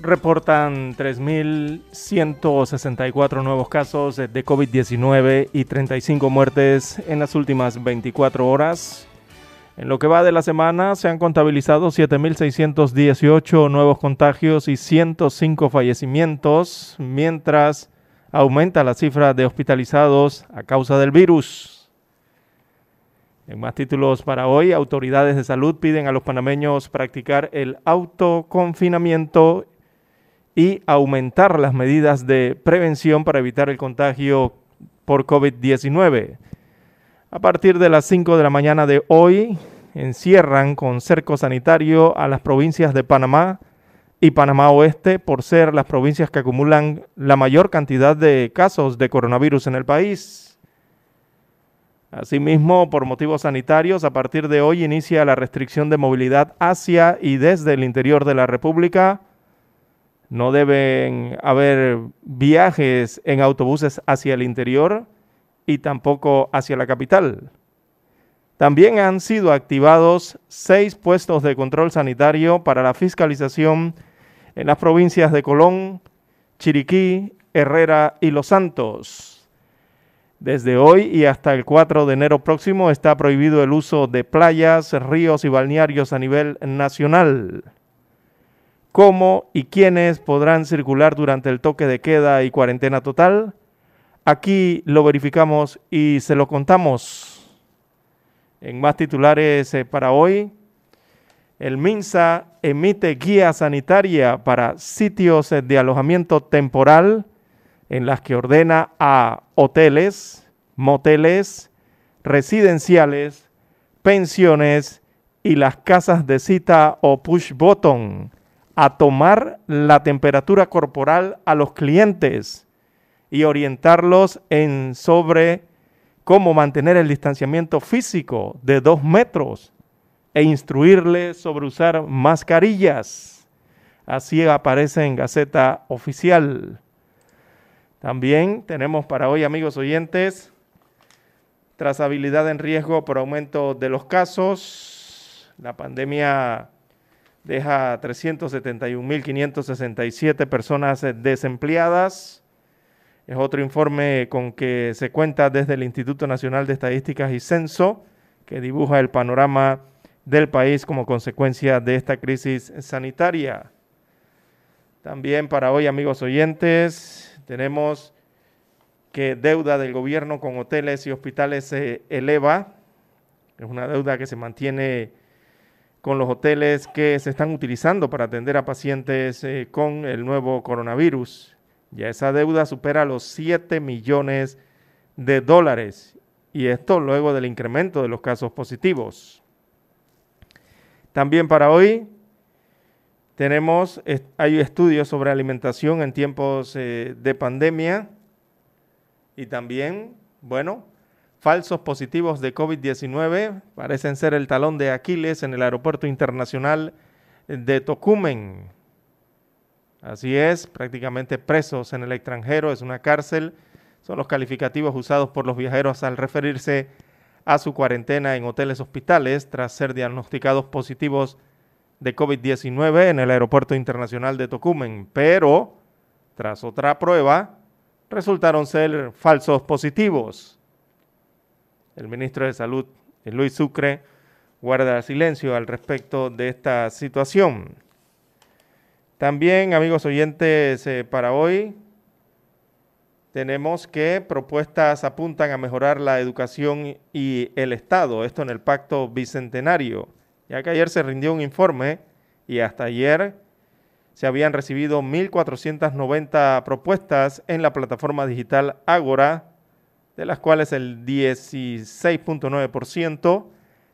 reportan 3.164 nuevos casos de COVID-19 y 35 muertes en las últimas 24 horas. En lo que va de la semana se han contabilizado 7.618 nuevos contagios y 105 fallecimientos, mientras aumenta la cifra de hospitalizados a causa del virus. En más títulos para hoy, autoridades de salud piden a los panameños practicar el autoconfinamiento y aumentar las medidas de prevención para evitar el contagio por COVID-19. A partir de las 5 de la mañana de hoy, encierran con cerco sanitario a las provincias de Panamá y Panamá Oeste por ser las provincias que acumulan la mayor cantidad de casos de coronavirus en el país. Asimismo, por motivos sanitarios, a partir de hoy inicia la restricción de movilidad hacia y desde el interior de la República. No deben haber viajes en autobuses hacia el interior y tampoco hacia la capital. También han sido activados seis puestos de control sanitario para la fiscalización en las provincias de Colón, Chiriquí, Herrera y Los Santos. Desde hoy y hasta el 4 de enero próximo está prohibido el uso de playas, ríos y balnearios a nivel nacional. ¿Cómo y quiénes podrán circular durante el toque de queda y cuarentena total? Aquí lo verificamos y se lo contamos. En más titulares eh, para hoy, el MINSA emite guía sanitaria para sitios de alojamiento temporal en las que ordena a hoteles, moteles, residenciales, pensiones y las casas de cita o push button a tomar la temperatura corporal a los clientes y orientarlos en sobre cómo mantener el distanciamiento físico de dos metros e instruirles sobre usar mascarillas. Así aparece en Gaceta Oficial. También tenemos para hoy, amigos oyentes, trazabilidad en riesgo por aumento de los casos. La pandemia deja 371.567 personas desempleadas. Es otro informe con que se cuenta desde el Instituto Nacional de Estadísticas y Censo, que dibuja el panorama del país como consecuencia de esta crisis sanitaria. También para hoy, amigos oyentes, tenemos que deuda del gobierno con hoteles y hospitales se eleva. Es una deuda que se mantiene con los hoteles que se están utilizando para atender a pacientes eh, con el nuevo coronavirus. Ya esa deuda supera los 7 millones de dólares y esto luego del incremento de los casos positivos. También para hoy tenemos, hay estudios sobre alimentación en tiempos eh, de pandemia y también, bueno, falsos positivos de COVID-19 parecen ser el talón de Aquiles en el aeropuerto internacional de Tocumen. Así es, prácticamente presos en el extranjero, es una cárcel, son los calificativos usados por los viajeros al referirse a su cuarentena en hoteles hospitales tras ser diagnosticados positivos de COVID-19 en el Aeropuerto Internacional de Tocumen, pero tras otra prueba resultaron ser falsos positivos. El ministro de Salud, Luis Sucre, guarda silencio al respecto de esta situación. También, amigos oyentes, eh, para hoy tenemos que propuestas apuntan a mejorar la educación y el Estado, esto en el pacto bicentenario ya que ayer se rindió un informe y hasta ayer se habían recibido 1.490 propuestas en la plataforma digital Ágora, de las cuales el 16.9%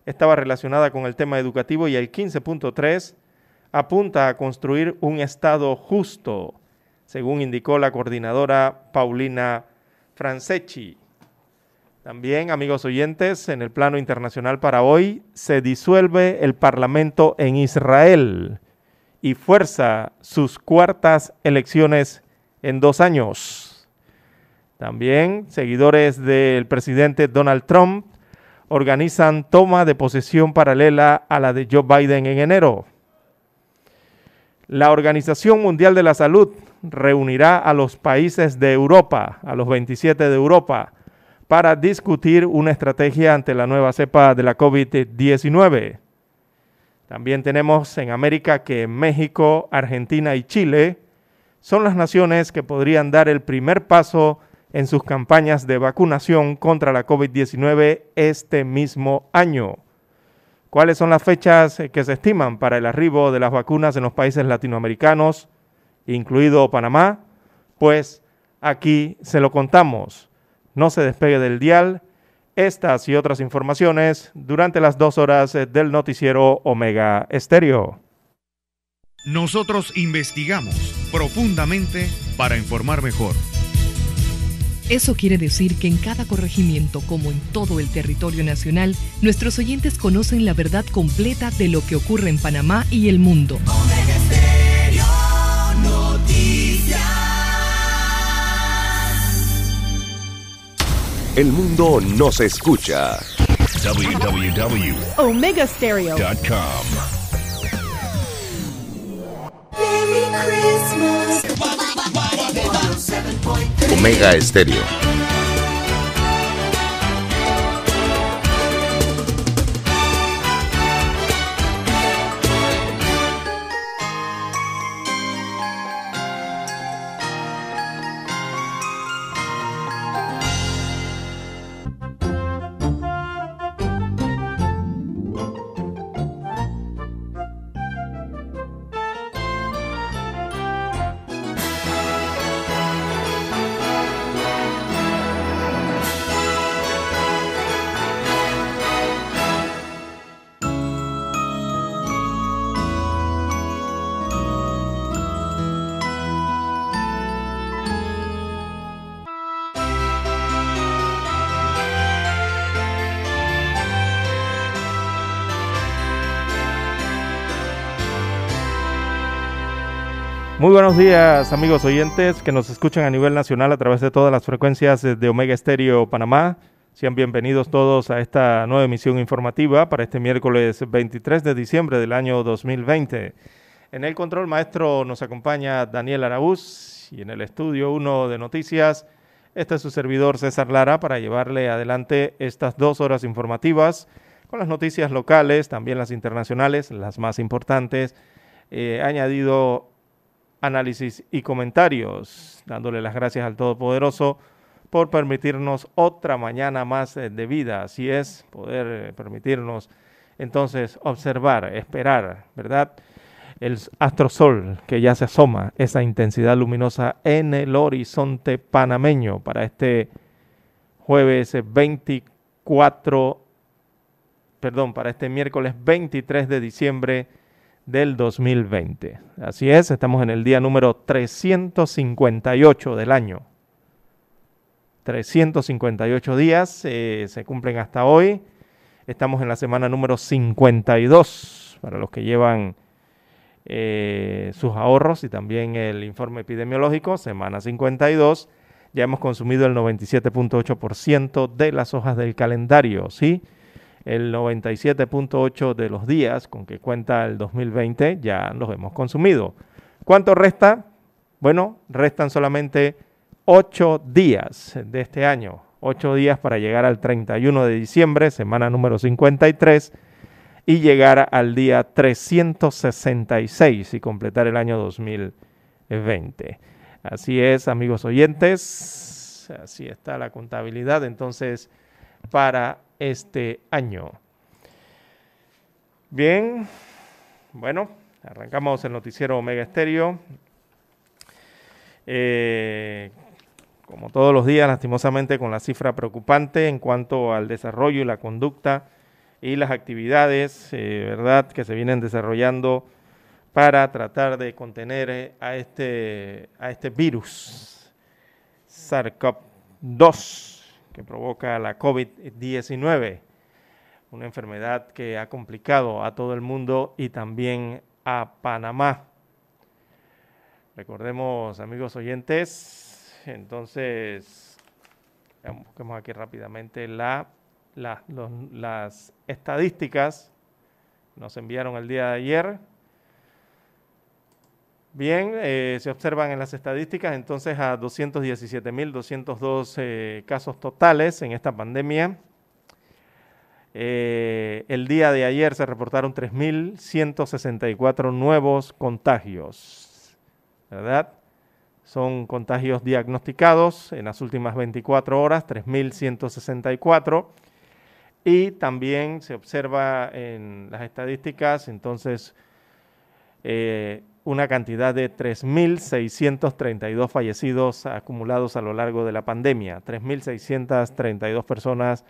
estaba relacionada con el tema educativo y el 15.3% apunta a construir un Estado justo, según indicó la coordinadora Paulina Franceschi. También, amigos oyentes, en el plano internacional para hoy se disuelve el Parlamento en Israel y fuerza sus cuartas elecciones en dos años. También, seguidores del presidente Donald Trump organizan toma de posesión paralela a la de Joe Biden en enero. La Organización Mundial de la Salud reunirá a los países de Europa, a los 27 de Europa, para discutir una estrategia ante la nueva cepa de la COVID-19. También tenemos en América que México, Argentina y Chile son las naciones que podrían dar el primer paso en sus campañas de vacunación contra la COVID-19 este mismo año. ¿Cuáles son las fechas que se estiman para el arribo de las vacunas en los países latinoamericanos, incluido Panamá? Pues aquí se lo contamos. No se despegue del dial. Estas y otras informaciones durante las dos horas del noticiero Omega Estéreo. Nosotros investigamos profundamente para informar mejor. Eso quiere decir que en cada corregimiento, como en todo el territorio nacional, nuestros oyentes conocen la verdad completa de lo que ocurre en Panamá y el mundo. El mundo nos escucha. www.omegastereo.com Omega Estéreo. Muy buenos días amigos oyentes que nos escuchan a nivel nacional a través de todas las frecuencias de Omega Estéreo Panamá. Sean bienvenidos todos a esta nueva emisión informativa para este miércoles 23 de diciembre del año 2020. En el control maestro nos acompaña Daniel Araúz y en el estudio 1 de noticias este es su servidor César Lara para llevarle adelante estas dos horas informativas con las noticias locales, también las internacionales, las más importantes. Eh, añadido análisis y comentarios, dándole las gracias al Todopoderoso por permitirnos otra mañana más eh, de vida, así es, poder eh, permitirnos entonces observar, esperar, ¿verdad? El astrosol que ya se asoma, esa intensidad luminosa en el horizonte panameño para este jueves 24, perdón, para este miércoles 23 de diciembre del 2020. Así es, estamos en el día número 358 del año. 358 días eh, se cumplen hasta hoy. Estamos en la semana número 52 para los que llevan eh, sus ahorros y también el informe epidemiológico, semana 52. Ya hemos consumido el 97.8% de las hojas del calendario, ¿sí? El 97.8 de los días con que cuenta el 2020 ya los hemos consumido. ¿Cuánto resta? Bueno, restan solamente 8 días de este año, 8 días para llegar al 31 de diciembre, semana número 53, y llegar al día 366 y completar el año 2020. Así es, amigos oyentes, así está la contabilidad entonces para este año. Bien, bueno, arrancamos el noticiero Omega Estéreo. Eh, como todos los días, lastimosamente, con la cifra preocupante en cuanto al desarrollo y la conducta y las actividades, eh, ¿verdad?, que se vienen desarrollando para tratar de contener eh, a este, a este virus SARS-CoV-2 que provoca la COVID-19, una enfermedad que ha complicado a todo el mundo y también a Panamá. Recordemos, amigos oyentes, entonces, busquemos aquí rápidamente la, las estadísticas. Nos enviaron el día de ayer. Bien, eh, se observan en las estadísticas entonces a 217.202 eh, casos totales en esta pandemia. Eh, el día de ayer se reportaron 3.164 nuevos contagios, ¿verdad? Son contagios diagnosticados en las últimas 24 horas, 3.164. Y también se observa en las estadísticas, entonces, una cantidad de 3.632 fallecidos acumulados a lo largo de la pandemia, 3.632 personas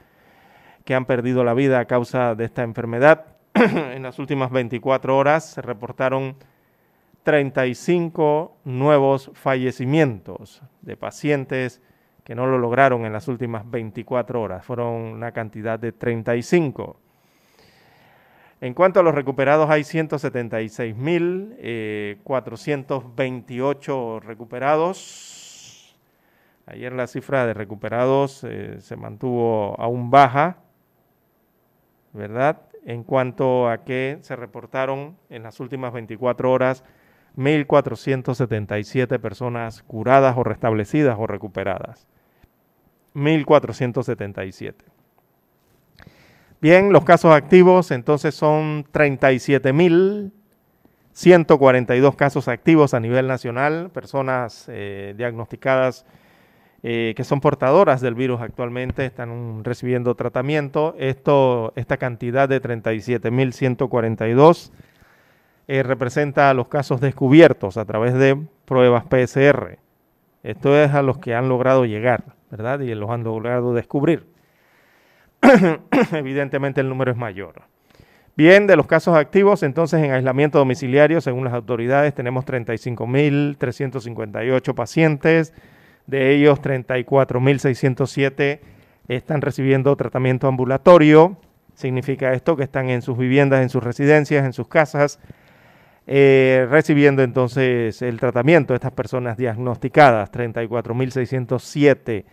que han perdido la vida a causa de esta enfermedad. en las últimas 24 horas se reportaron 35 nuevos fallecimientos de pacientes que no lo lograron en las últimas 24 horas. Fueron una cantidad de 35. En cuanto a los recuperados, hay 176.428 eh, recuperados. Ayer la cifra de recuperados eh, se mantuvo aún baja, ¿verdad? En cuanto a que se reportaron en las últimas 24 horas 1.477 personas curadas o restablecidas o recuperadas. 1.477. Bien, los casos activos entonces son 37.142 casos activos a nivel nacional, personas eh, diagnosticadas eh, que son portadoras del virus actualmente, están recibiendo tratamiento. Esto, esta cantidad de 37.142 eh, representa los casos descubiertos a través de pruebas PSR. Esto es a los que han logrado llegar, ¿verdad? Y los han logrado descubrir. Evidentemente el número es mayor. Bien, de los casos activos, entonces en aislamiento domiciliario, según las autoridades, tenemos 35.358 pacientes, de ellos 34.607 están recibiendo tratamiento ambulatorio. Significa esto que están en sus viviendas, en sus residencias, en sus casas, eh, recibiendo entonces el tratamiento de estas personas diagnosticadas. 34.607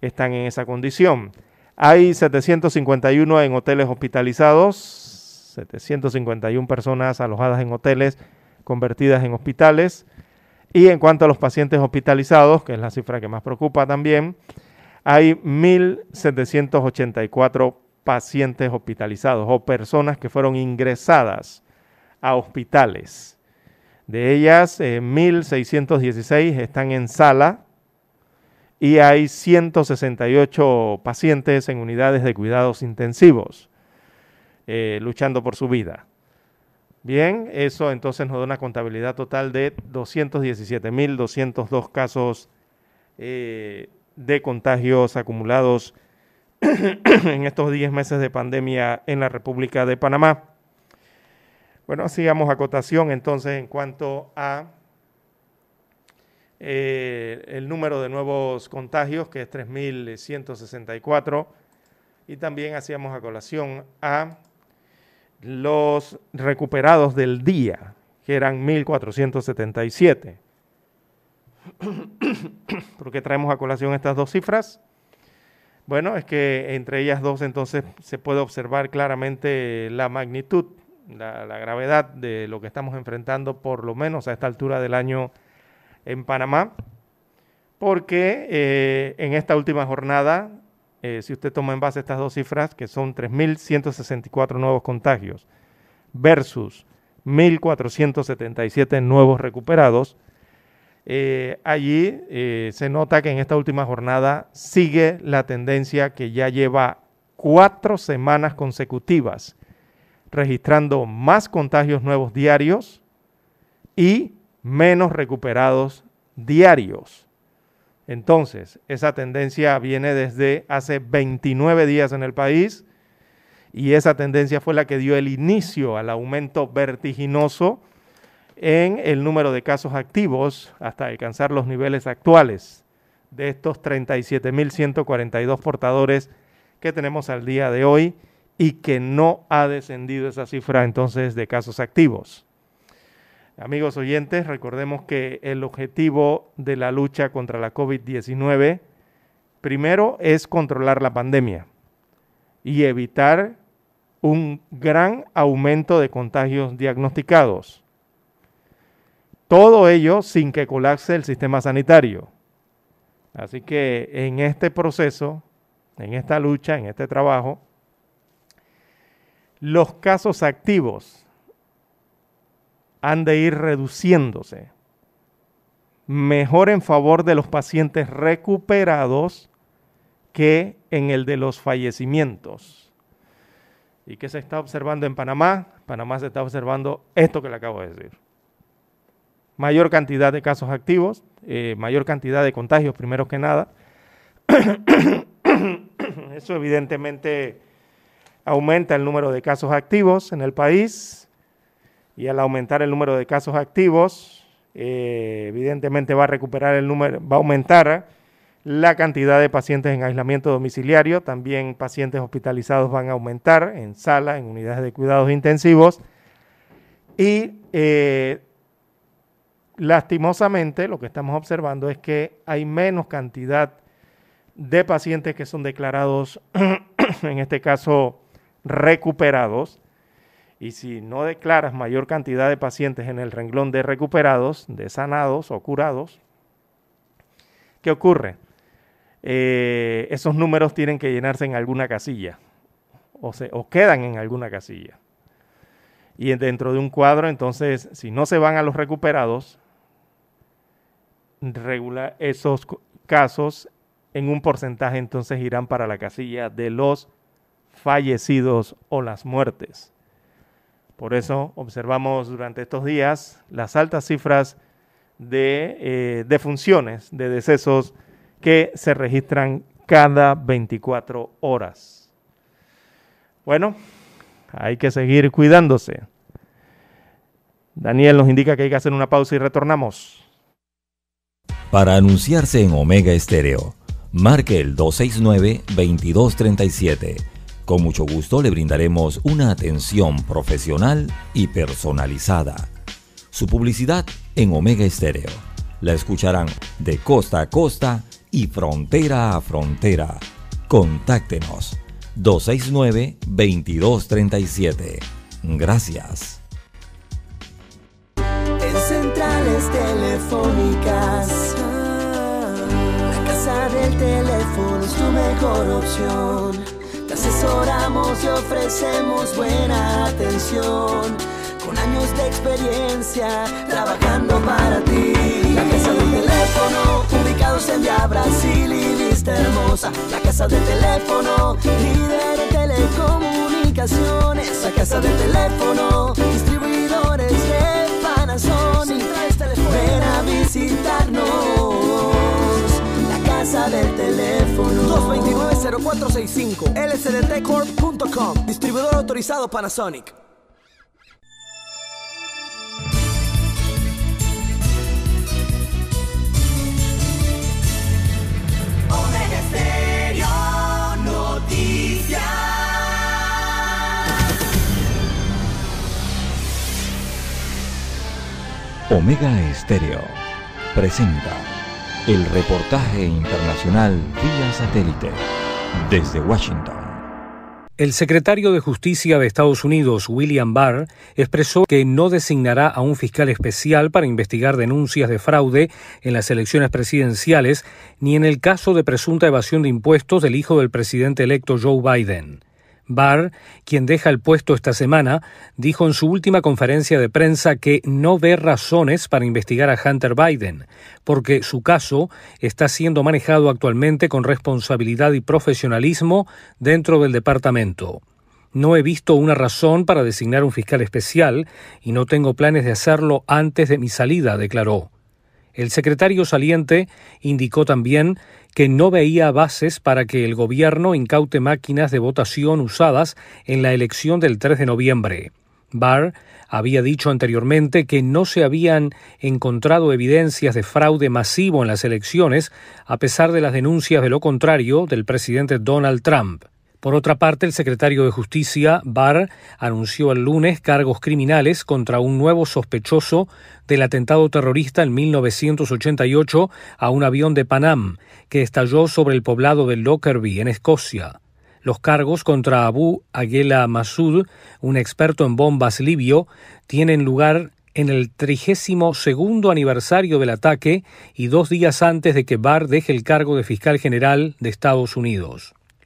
están en esa condición. Hay 751 en hoteles hospitalizados, 751 personas alojadas en hoteles convertidas en hospitales. Y en cuanto a los pacientes hospitalizados, que es la cifra que más preocupa también, hay 1.784 pacientes hospitalizados o personas que fueron ingresadas a hospitales. De ellas, 1.616 eh, están en sala y hay 168 pacientes en unidades de cuidados intensivos eh, luchando por su vida. Bien, eso entonces nos da una contabilidad total de 217.202 casos eh, de contagios acumulados en estos 10 meses de pandemia en la República de Panamá. Bueno, hacíamos acotación entonces en cuanto a eh, el número de nuevos contagios, que es 3.164, y también hacíamos a colación a los recuperados del día, que eran 1.477. ¿Por qué traemos a colación estas dos cifras? Bueno, es que entre ellas dos entonces se puede observar claramente la magnitud, la, gravedad de lo que estamos enfrentando, por lo menos a esta altura del año en Panamá, porque eh, en esta última jornada eh, si usted toma en base estas dos cifras, que son 3.164 nuevos contagios versus 1.477 nuevos recuperados, eh, allí se nota que en esta última jornada sigue la tendencia que ya lleva cuatro semanas consecutivas, registrando más contagios nuevos diarios y menos recuperados diarios. Entonces, esa tendencia viene desde hace 29 días en el país y esa tendencia fue la que dio el inicio al aumento vertiginoso en el número de casos activos hasta alcanzar los niveles actuales de estos 37.142 portadores que tenemos al día de hoy y que no ha descendido esa cifra entonces de casos activos. Amigos oyentes, recordemos que el objetivo de la lucha contra la COVID-19 primero es controlar la pandemia y evitar un gran aumento de contagios diagnosticados. todo ello sin que colapse el sistema sanitario. Así que en este proceso, en esta lucha, en este trabajo, los casos activos han de ir reduciéndose. Mejor en favor de los pacientes recuperados que en el de los fallecimientos. ¿Y qué se está observando en Panamá? Panamá se está observando esto que le acabo de decir. Mayor cantidad de casos activos, eh, mayor cantidad de contagios, primero que nada. Eso evidentemente aumenta el número de casos activos en el país y al aumentar el número de casos activos, eh, evidentemente va a recuperar el número, va a aumentar la cantidad de pacientes en aislamiento domiciliario, también pacientes hospitalizados van a aumentar en sala, en unidades de cuidados intensivos y eh, lastimosamente lo que estamos observando es que hay menos cantidad de pacientes que son declarados, en este caso, recuperados. Y si no declaras mayor cantidad de pacientes en el renglón de recuperados, de sanados o curados, ¿qué ocurre? Eh, esos números tienen que llenarse en alguna casilla o, se, o quedan en alguna casilla. Y dentro de un cuadro, entonces, si no se van a los recuperados, regula esos casos en un porcentaje, entonces irán para la casilla de los fallecidos o las muertes. Por eso observamos durante estos días las altas cifras de eh, defunciones, de decesos que se registran cada 24 horas. Bueno, hay que seguir cuidándose. Daniel nos indica que hay que hacer una pausa y retornamos. Para anunciarse en Omega Estéreo, marque el 269-2237. Con mucho gusto le brindaremos una atención profesional y personalizada. Su publicidad en Omega Estéreo. La escucharán de costa a costa y frontera a frontera. Contáctenos 269-2237. Gracias. En centrales telefónicas, la casa del teléfono es tu mejor opción. Asesoramos y ofrecemos buena atención. Con años de experiencia trabajando para ti. La casa del teléfono, ubicados en Via Brasil y Vista Hermosa. La casa del teléfono, líder en telecomunicaciones. La casa del teléfono, distribuidores de Panasonic. Ven a visitarnos. Casa del teléfono. 229-0465 lsdtcorp.com Distribuidor autorizado Panasonic. Omega Stereo Noticias. Omega Estéreo presenta el reportaje internacional vía satélite desde Washington. El secretario de Justicia de Estados Unidos, William Barr, expresó que no designará a un fiscal especial para investigar denuncias de fraude en las elecciones presidenciales ni en el caso de presunta evasión de impuestos del hijo del presidente electo Joe Biden. Barr, quien deja el puesto esta semana, dijo en su última conferencia de prensa que no ve razones para investigar a Hunter Biden, porque su caso está siendo manejado actualmente con responsabilidad y profesionalismo dentro del departamento. No he visto una razón para designar un fiscal especial y no tengo planes de hacerlo antes de mi salida, declaró. El secretario saliente indicó también que no veía bases para que el gobierno incaute máquinas de votación usadas en la elección del 3 de noviembre. Barr había dicho anteriormente que no se habían encontrado evidencias de fraude masivo en las elecciones, a pesar de las denuncias de lo contrario del presidente Donald Trump. Por otra parte, el secretario de Justicia, Barr, anunció el lunes cargos criminales contra un nuevo sospechoso del atentado terrorista en 1988 a un avión de Panam que estalló sobre el poblado de Lockerbie, en Escocia. Los cargos contra Abu Aguela Masud, un experto en bombas libio, tienen lugar en el trigésimo segundo aniversario del ataque y dos días antes de que Barr deje el cargo de fiscal general de Estados Unidos.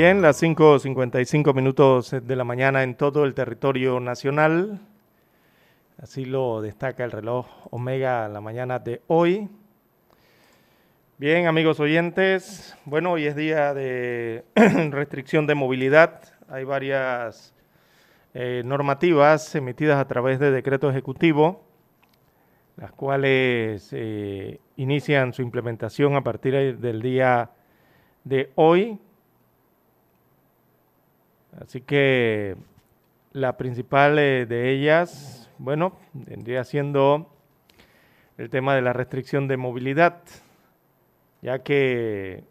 Bien, las 5.55 minutos de la mañana en todo el territorio nacional. Así lo destaca el reloj Omega la mañana de hoy. Bien, amigos oyentes, bueno, hoy es día de restricción de movilidad. Hay varias eh, normativas emitidas a través de decreto ejecutivo, las cuales eh, inician su implementación a partir del día de hoy, Así que la principal eh, de ellas, bueno, vendría siendo el tema de la restricción de movilidad, ya que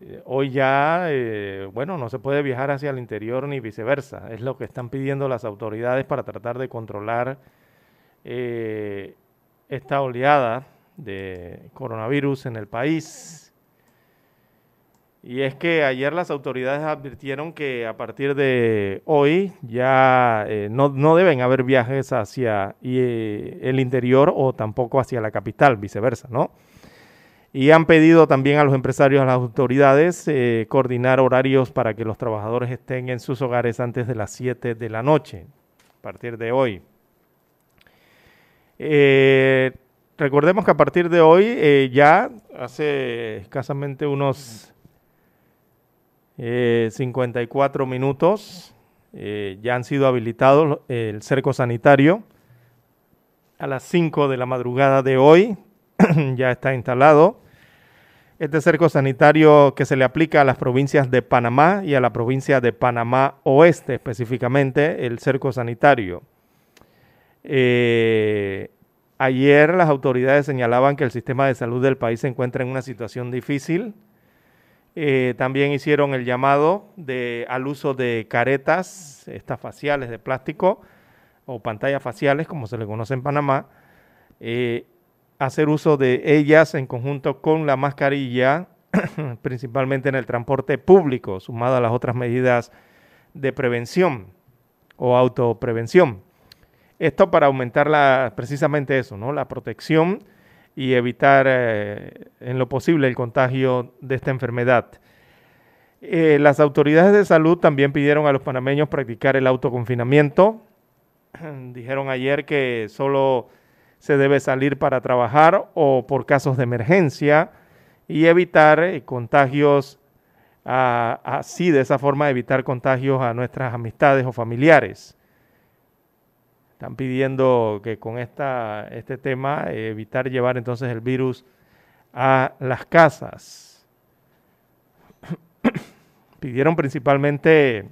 eh, hoy ya, eh, bueno, no se puede viajar hacia el interior ni viceversa. Es lo que están pidiendo las autoridades para tratar de controlar esta oleada de coronavirus en el país. Y es que ayer las autoridades advirtieron que a partir de hoy ya eh, no, deben haber viajes hacia eh, el interior o tampoco hacia la capital, viceversa, ¿no? Y han pedido también a los empresarios, a las autoridades, eh, coordinar horarios para que los trabajadores estén en sus hogares antes de las 7 de la noche, a partir de hoy. recordemos que a partir de hoy, ya hace escasamente unos 54 eh, minutos. Eh, ya han sido habilitados el cerco sanitario. A las 5 de la madrugada de hoy ya está instalado. Este cerco sanitario que se le aplica a las provincias de Panamá y a la provincia de Panamá Oeste específicamente, el cerco sanitario. Eh, ayer las autoridades señalaban que el sistema de salud del país se encuentra en una situación difícil eh, también hicieron el llamado al uso de caretas, estas faciales de plástico o pantallas faciales, como se le conoce en Panamá, eh, hacer uso de ellas en conjunto con la mascarilla, principalmente en el transporte público, sumado a las otras medidas de prevención o autoprevención. Esto para aumentar la, precisamente eso, ¿no? la protección y evitar eh, en lo posible el contagio de esta enfermedad. Eh, las autoridades de salud también pidieron a los panameños practicar el autoconfinamiento. Dijeron ayer que solo se debe salir para trabajar o por casos de emergencia y evitar eh, contagios, así de esa forma evitar contagios a nuestras amistades o familiares. Están pidiendo que con esta, este tema eh, evitar llevar entonces el virus a las casas. Pidieron principalmente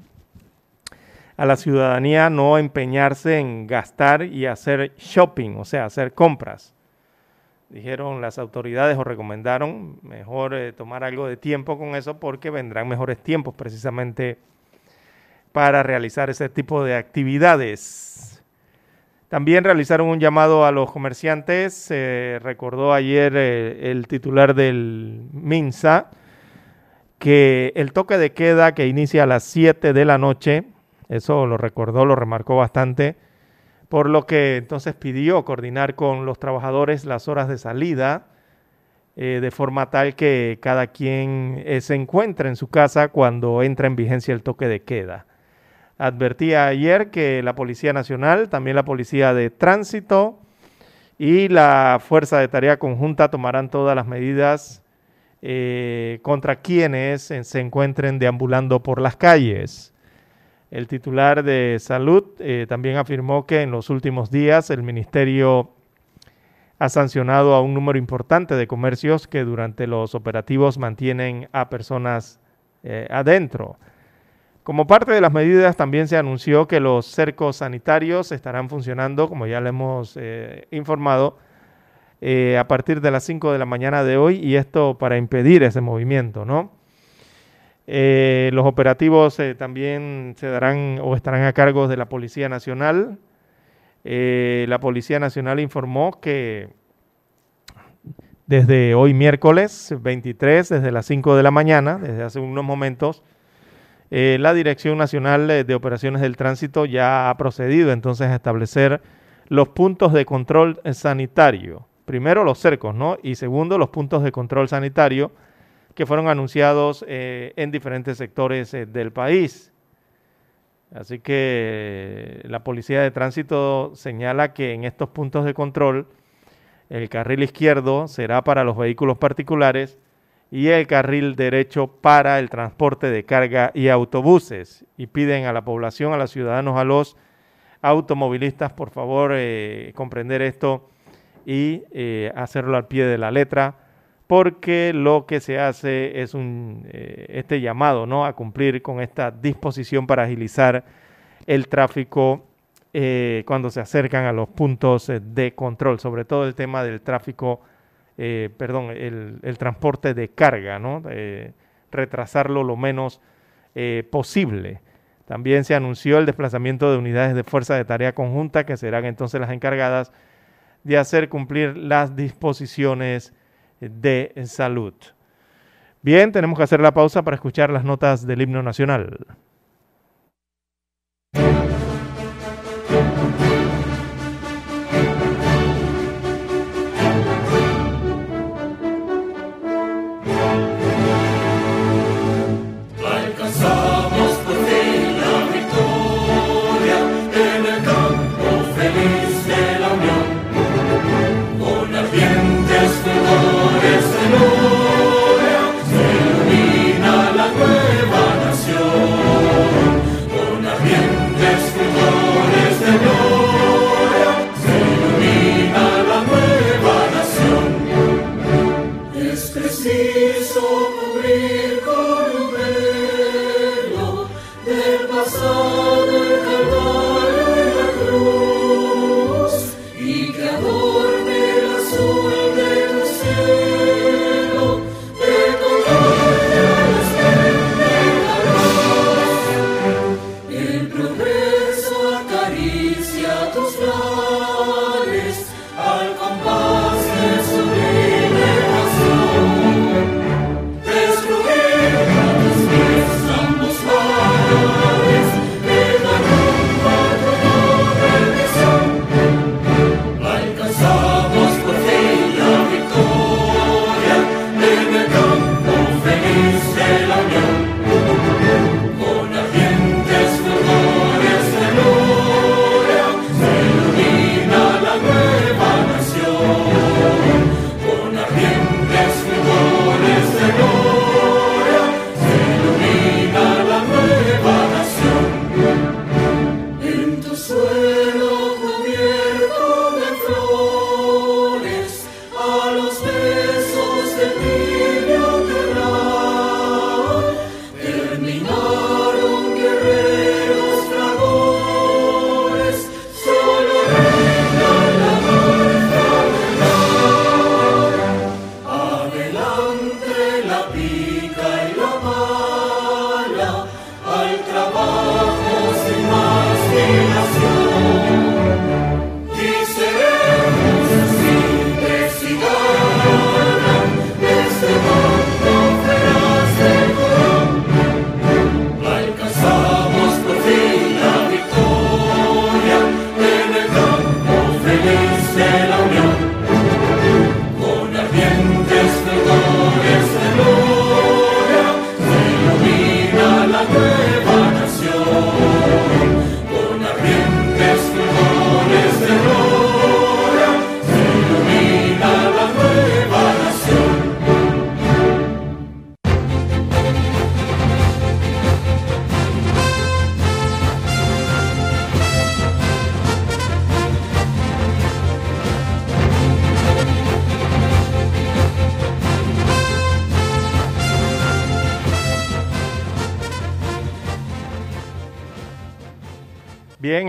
a la ciudadanía no empeñarse en gastar y hacer shopping, o sea, hacer compras. Dijeron las autoridades o recomendaron mejor eh, tomar algo de tiempo con eso porque vendrán mejores tiempos precisamente para realizar ese tipo de actividades. También realizaron un llamado a los comerciantes. Se recordó ayer eh, el titular del MINSA que el toque de queda que inicia a las 7 de la noche, eso lo recordó, lo remarcó bastante, por lo que entonces pidió coordinar con los trabajadores las horas de salida, eh, de forma tal que cada quien eh, se encuentre en su casa cuando entra en vigencia el toque de queda. Advertía ayer que la Policía Nacional, también la Policía de Tránsito y la Fuerza de Tarea Conjunta tomarán todas las medidas eh, contra quienes se encuentren deambulando por las calles. El titular de salud eh, también afirmó que en los últimos días el ministerio ha sancionado a un número importante de comercios que durante los operativos mantienen a personas eh, adentro. Como parte de las medidas también se anunció que los cercos sanitarios estarán funcionando, como ya le hemos eh, informado, eh, a partir de las 5 de la mañana de hoy y esto para impedir ese movimiento, ¿no? Eh, los operativos también se darán o estarán a cargo de la Policía Nacional. la Policía Nacional informó que desde hoy miércoles 23, desde las 5 de la mañana, desde hace unos momentos, eh, la Dirección Nacional de Operaciones del Tránsito ya ha procedido entonces a establecer los puntos de control sanitario. Primero los cercos, ¿no? Y segundo los puntos de control sanitario que fueron anunciados eh, en diferentes sectores eh, del país. Así que la Policía de Tránsito señala que en estos puntos de control el carril izquierdo será para los vehículos particulares y el carril derecho para el transporte de carga y autobuses. Y piden a la población, a los ciudadanos, a los automovilistas, por favor, eh, comprender esto y eh, hacerlo al pie de la letra, porque lo que se hace es un, eh, este llamado ¿no? a cumplir con esta disposición para agilizar el tráfico cuando se acercan a los puntos de control, sobre todo el tema del tráfico eh, perdón, el, transporte de carga, ¿no? retrasarlo lo menos eh, posible. También se anunció el desplazamiento de unidades de fuerza de tarea conjunta que serán entonces las encargadas de hacer cumplir las disposiciones de salud. Bien, tenemos que hacer la pausa para escuchar las notas del himno nacional. preciso cubrir con un velo del pasado.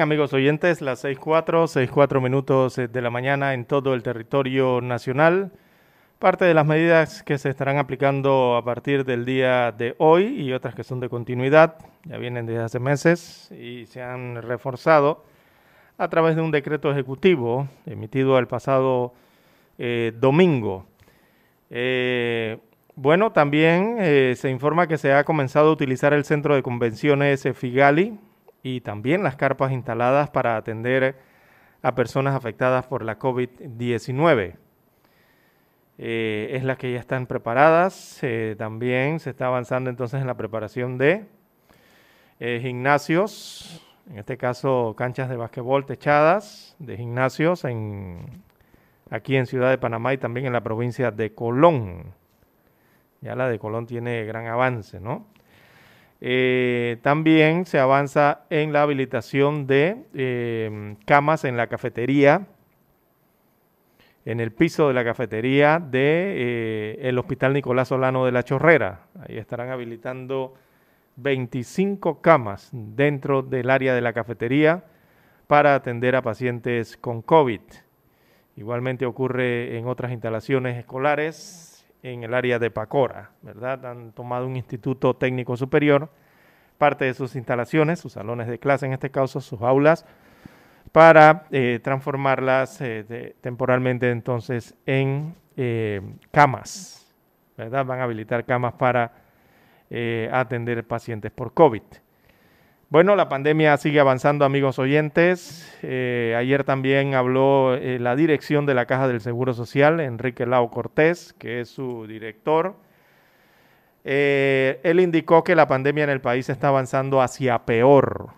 Amigos oyentes, las 6.4, 6.4 minutos eh, de la mañana en todo el territorio nacional. Parte de las medidas que se estarán aplicando a partir del día de hoy y otras que son de continuidad, ya vienen desde hace meses y se han reforzado a través de un decreto ejecutivo emitido el pasado eh, domingo. Eh, bueno, también se informa que se ha comenzado a utilizar el centro de convenciones Figali y también las carpas instaladas para atender a personas afectadas por la COVID-19. Eh, es la que ya están preparadas. También se está avanzando entonces en la preparación de eh, gimnasios, en este caso canchas de basquetbol techadas, de gimnasios en, aquí en Ciudad de Panamá y también en la provincia de Colón. Ya la de Colón tiene gran avance, ¿no? Eh, también se avanza en la habilitación de em, camas en la cafetería, en el piso de la cafetería del de, eh, Hospital Nicolás Solano de la Chorrera. Ahí estarán habilitando 25 camas dentro del área de la cafetería para atender a pacientes con COVID. Igualmente ocurre en otras instalaciones escolares en el área de Pacora, ¿verdad? Han tomado un instituto técnico superior, parte de sus instalaciones, sus salones de clase en este caso, sus aulas, para eh, transformarlas eh, temporalmente entonces en eh, camas, ¿verdad? Van a habilitar camas para atender pacientes por COVID. Bueno, la pandemia sigue avanzando, amigos oyentes. Eh, ayer también habló eh, la dirección de la Caja del Seguro Social, Enrique Lau Cortés, que es su director. Eh, él indicó que la pandemia en el país está avanzando hacia peor.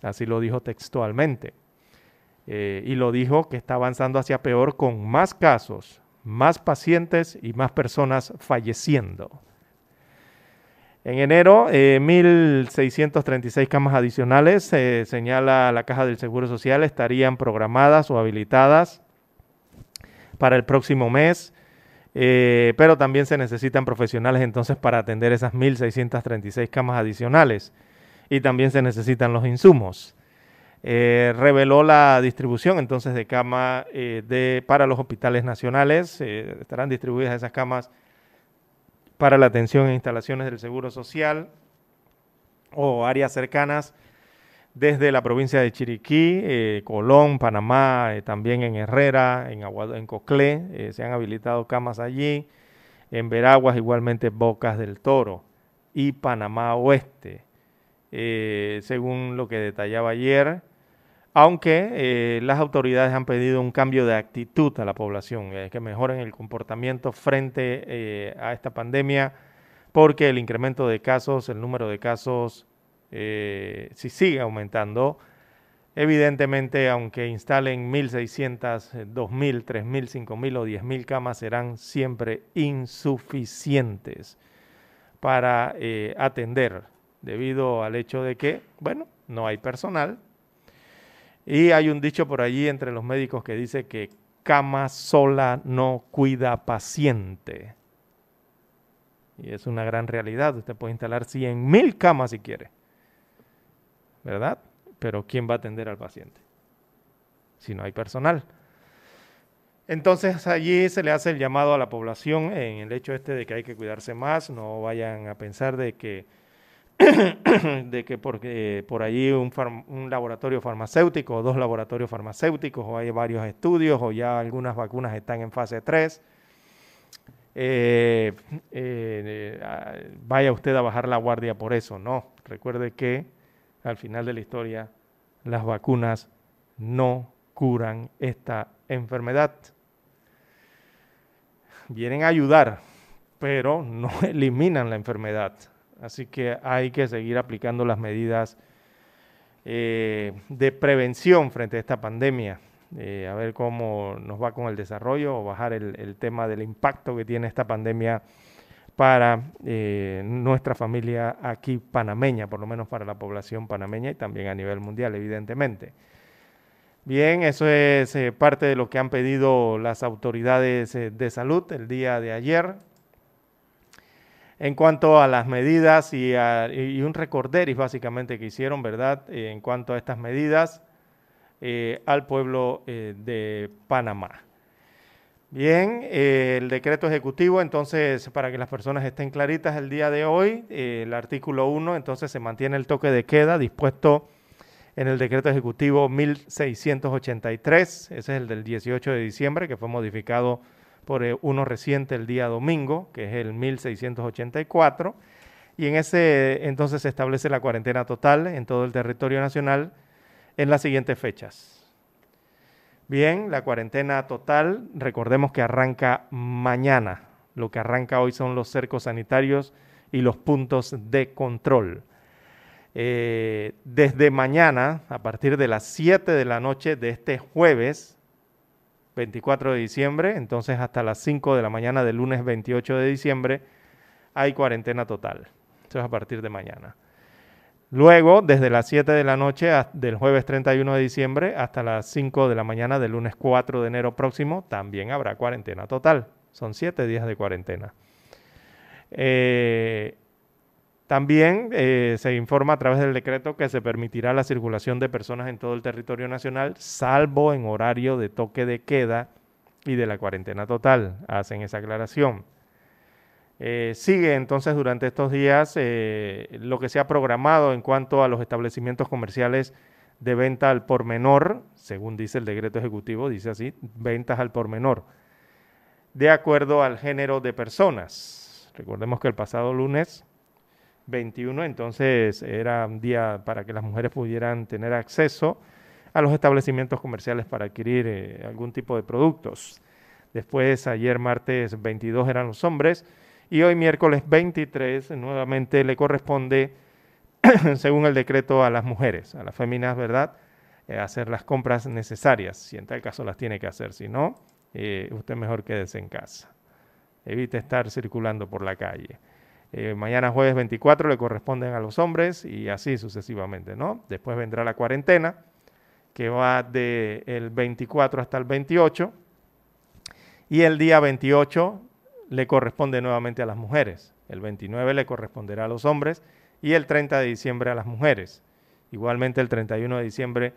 Así lo dijo textualmente. y lo dijo que está avanzando hacia peor con más casos, más pacientes y más personas falleciendo. En enero, 1.636 eh, camas adicionales, se señala la Caja del Seguro Social, estarían programadas o habilitadas para el próximo mes, eh, pero también se necesitan profesionales entonces para atender esas 1.636 camas adicionales y también se necesitan los insumos. Eh, reveló la distribución entonces de camas para los hospitales nacionales, estarán distribuidas esas camas para la atención en instalaciones del Seguro Social o áreas cercanas desde la provincia de Chiriquí, eh, Colón, Panamá, eh, también en Herrera, en, Aguado, en Coclé, eh, se han habilitado camas allí, en Veraguas igualmente Bocas del Toro y Panamá Oeste. según lo que detallaba ayer, aunque eh, las autoridades han pedido un cambio de actitud a la población, eh, que mejoren el comportamiento frente eh, a esta pandemia, porque el incremento de casos, el número de casos, si sigue aumentando, evidentemente, aunque instalen 1.600, 2.000, 3.000, 5.000 o 10.000 camas, serán siempre insuficientes para atender, debido al hecho de que, bueno, no hay personal, y hay un dicho por allí entre los médicos que dice que cama sola no cuida paciente. Y es una gran realidad. Usted puede instalar 100 mil camas si quiere. ¿Verdad? Pero ¿quién va a atender al paciente? Si no hay personal. Entonces allí se le hace el llamado a la población en el hecho este de que hay que cuidarse más. No vayan a pensar de que de que por allí un, laboratorio farmacéutico o dos laboratorios farmacéuticos o hay varios estudios o ya algunas vacunas están en fase 3, eh, eh, vaya usted a bajar la guardia por eso. No, recuerde que al final de la historia las vacunas no curan esta enfermedad. Vienen a ayudar, pero no eliminan la enfermedad. Así que hay que seguir aplicando las medidas eh, de prevención frente a esta pandemia. Eh, a ver cómo nos va con el desarrollo o bajar el, tema del impacto que tiene esta pandemia para eh, nuestra familia aquí panameña, por lo menos para la población panameña y también a nivel mundial, evidentemente. Bien, eso es parte de lo que han pedido las autoridades de salud el día de ayer. En cuanto a las medidas y, un recorderis básicamente que hicieron, ¿verdad? Eh, en cuanto a estas medidas eh, al pueblo eh, de Panamá. Bien, el decreto ejecutivo, entonces, para que las personas estén claritas el día de hoy, el artículo 1, entonces se mantiene el toque de queda dispuesto en el decreto ejecutivo 1683, ese es el del 18 de diciembre, que fue modificado por eh, uno reciente el día domingo, que es el 1684, y en ese entonces se establece la cuarentena total en todo el territorio nacional en las siguientes fechas. Bien, la cuarentena total, recordemos que arranca mañana. Lo que arranca hoy son los cercos sanitarios y los puntos de control. Eh, desde mañana, a partir de las 7 de la noche de este jueves, 24 de diciembre, entonces hasta las 5 de la mañana del lunes 28 de diciembre, hay cuarentena total. Eso es a partir de mañana. Luego, desde las 7 de la noche del jueves 31 de diciembre hasta las 5 de la mañana del lunes 4 de enero próximo, también habrá cuarentena total. Son 7 días de cuarentena. Eh, también eh, se informa a través del decreto que se permitirá la circulación de personas en todo el territorio nacional, salvo en horario de toque de queda y de la cuarentena total. Hacen esa aclaración. Eh, sigue entonces durante estos días eh, lo que se ha programado en cuanto a los establecimientos comerciales de venta al por menor, según dice el decreto ejecutivo, dice así, ventas al por menor, de acuerdo al género de personas. Recordemos que el pasado lunes 21, entonces era un día para que las mujeres pudieran tener acceso a los establecimientos comerciales para adquirir eh, algún tipo de productos. Después, ayer martes 22 eran los hombres y hoy miércoles 23 nuevamente le corresponde, según el decreto, a las mujeres, a las féminas, ¿verdad? Eh, hacer las compras necesarias, si en tal caso las tiene que hacer, si no, eh, usted mejor quédese en casa. Evite estar circulando por la calle. Eh, mañana jueves 24 le corresponden a los hombres y así sucesivamente, ¿no? Después vendrá la cuarentena, que va del el 24 hasta el 28, y el día 28 le corresponde nuevamente a las mujeres, el 29 le corresponderá a los hombres y el 30 de diciembre a las mujeres, igualmente el 31 de diciembre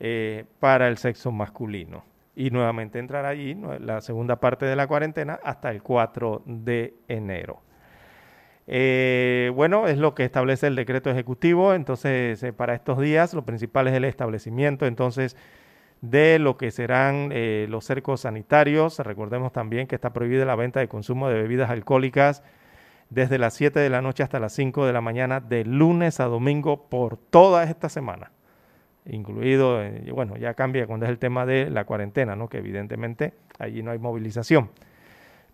eh, para el sexo masculino. Y nuevamente entrará allí la segunda parte de la cuarentena hasta el 4 de enero. Eh, bueno, es lo que establece el decreto ejecutivo. Entonces, eh, para estos días, lo principal es el establecimiento, entonces, de lo que serán eh, los cercos sanitarios. Recordemos también que está prohibida la venta de consumo de bebidas alcohólicas desde las 7 de la noche hasta las 5 de la mañana, de lunes a domingo, por toda esta semana. Incluido, bueno, ya cambia cuando es el tema de la cuarentena, ¿no? Que evidentemente allí no hay movilización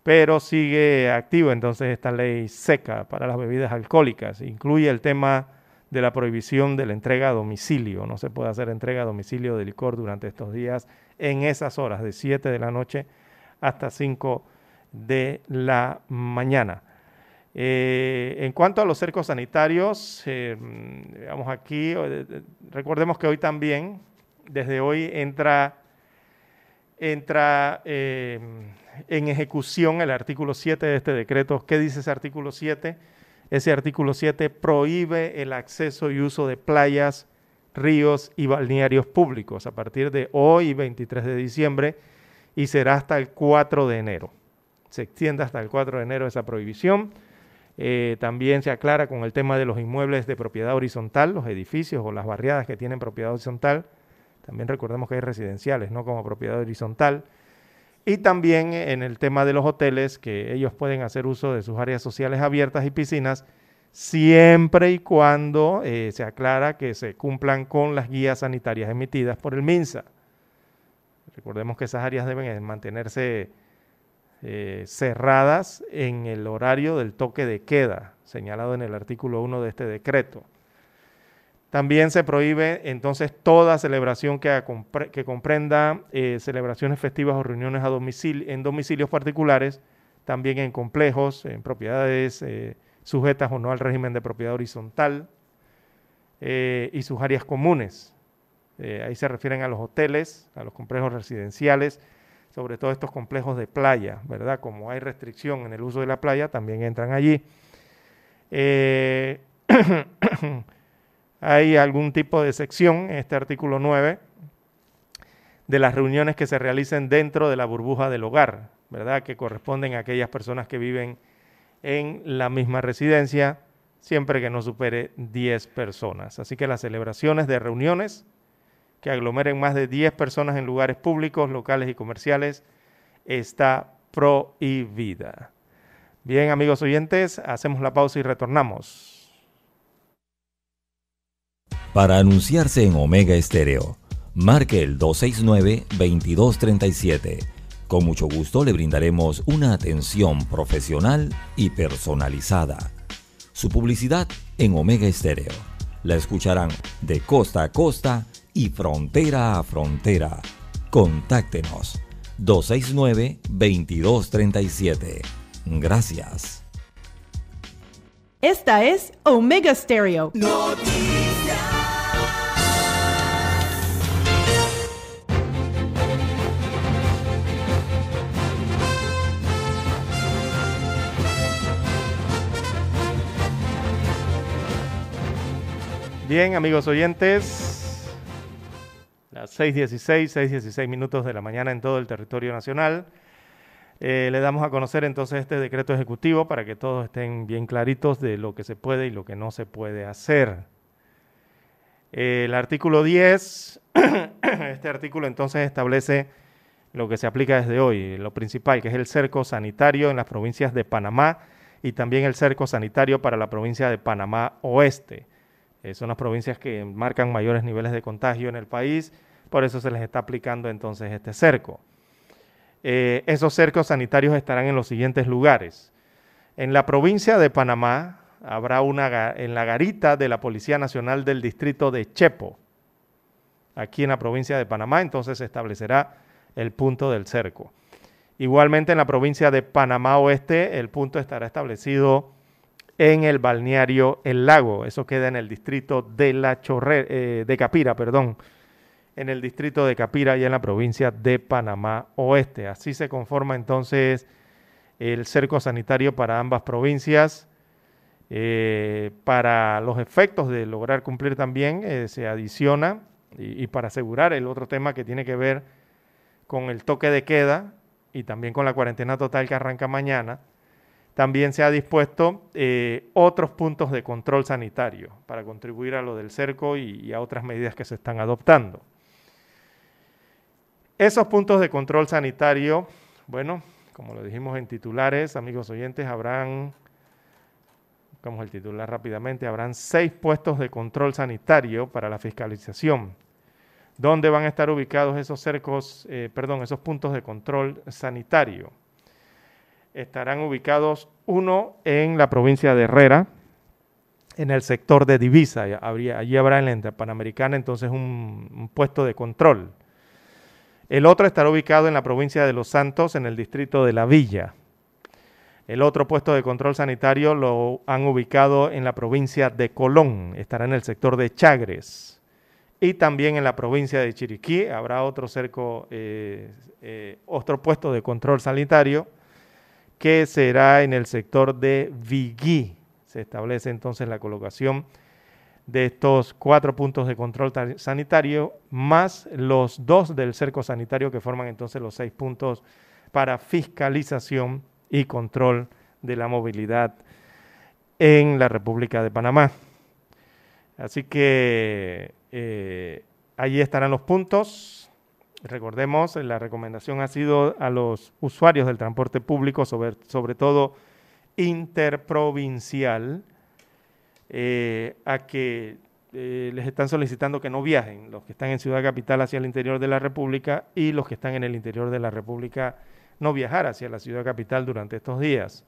pero sigue activo entonces esta ley seca para las bebidas alcohólicas. Incluye el tema de la prohibición de la entrega a domicilio. No se puede hacer entrega a domicilio de licor durante estos días en esas horas, de 7 de la noche hasta 5 de la mañana. Eh, en cuanto a los cercos sanitarios, eh, aquí, eh, recordemos que hoy también, desde hoy entra, entra en ejecución el artículo 7 de este decreto. ¿Qué dice ese artículo 7? Ese artículo 7 prohíbe el acceso y uso de playas, ríos y balnearios públicos a partir de hoy, 23 de diciembre, y será hasta el 4 de enero. Se extiende hasta el 4 de enero esa prohibición. Eh, también se aclara con el tema de los inmuebles de propiedad horizontal, los edificios o las barriadas que tienen propiedad horizontal. También recordemos que hay residenciales, no como propiedad horizontal. Y también en el tema de los hoteles, que ellos pueden hacer uso de sus áreas sociales abiertas y piscinas, siempre y cuando eh, se aclara que se cumplan con las guías sanitarias emitidas por el MINSA. Recordemos que esas áreas deben mantenerse eh, cerradas en el horario del toque de queda, señalado en el artículo 1 de este decreto. También se prohíbe entonces toda celebración que, comprenda eh, celebraciones festivas o reuniones a en domicilios particulares, también en complejos, en propiedades eh, sujetas o no al régimen de propiedad horizontal eh, y sus áreas comunes. ahí se refieren a los hoteles, a los complejos residenciales, sobre todo estos complejos de playa, ¿verdad? Como hay restricción en el uso de la playa, también entran allí. Hay algún tipo de sección en este artículo 9 de las reuniones que se realicen dentro de la burbuja del hogar, ¿verdad? Que corresponden a aquellas personas que viven en la misma residencia, siempre que no supere 10 personas. Así que las celebraciones de reuniones que aglomeren más de 10 personas en lugares públicos, locales y comerciales está prohibida. Bien, amigos oyentes, hacemos la pausa y retornamos. Para anunciarse en Omega Estéreo, marque el 269-2237. Con mucho gusto le brindaremos una atención profesional y personalizada. Su publicidad en Omega Estéreo. La escucharán de costa a costa y frontera a frontera. Contáctenos 269-2237. Gracias. Esta es Omega Stereo. Bien, amigos oyentes, las 6.16, 6.16 minutos de la mañana en todo el territorio nacional. Eh, le damos a conocer entonces este decreto ejecutivo para que todos estén bien claritos de lo que se puede y lo que no se puede hacer. el artículo 10, este artículo entonces establece lo que se aplica desde hoy, lo principal, que es el cerco sanitario en las provincias de Panamá y también el cerco sanitario para la provincia de Panamá Oeste. Eh, son las provincias que marcan mayores niveles de contagio en el país, por eso se les está aplicando entonces este cerco. Eh, esos cercos sanitarios estarán en los siguientes lugares. En la provincia de Panamá habrá una en la garita de la Policía Nacional del Distrito de Chepo. Aquí en la provincia de Panamá entonces se establecerá el punto del cerco. Igualmente en la provincia de Panamá Oeste el punto estará establecido en el balneario El Lago. Eso queda en el distrito de la Chorre, eh, de Capira, perdón, en el distrito de Capira y en la provincia de Panamá Oeste. Así se conforma entonces el cerco sanitario para ambas provincias. Eh, para los efectos de lograr cumplir también eh, se adiciona y, y para asegurar el otro tema que tiene que ver con el toque de queda y también con la cuarentena total que arranca mañana también se ha dispuesto eh, otros puntos de control sanitario para contribuir a lo del cerco y, a otras medidas que se están adoptando. Esos puntos de control sanitario, bueno, como lo dijimos en titulares, amigos oyentes, habrán, como el titular rápidamente, habrán seis puestos de control sanitario para la fiscalización. ¿Dónde van a estar ubicados esos cercos, eh, perdón, esos puntos de control sanitario? Estarán ubicados uno en la provincia de Herrera, en el sector de divisa. allí habrá en la Panamericana entonces un, puesto de control. El otro estará ubicado en la provincia de Los Santos, en el distrito de La Villa. El otro puesto de control sanitario lo han ubicado en la provincia de Colón, estará en el sector de Chagres. Y también en la provincia de Chiriquí habrá otro cerco, eh, eh, otro puesto de control sanitario que será en el sector de Vigui. Se establece entonces la colocación de estos cuatro puntos de control sanitario, más los dos del cerco sanitario que forman entonces los seis puntos para fiscalización y control de la movilidad en la República de Panamá. Así que eh, allí estarán los puntos Recordemos, la recomendación ha sido a los usuarios del transporte público, sobre, sobre todo interprovincial, eh, a que eh, les están solicitando que no viajen, los que están en Ciudad Capital hacia el interior de la República y los que están en el interior de la República no viajar hacia la Ciudad Capital durante estos días.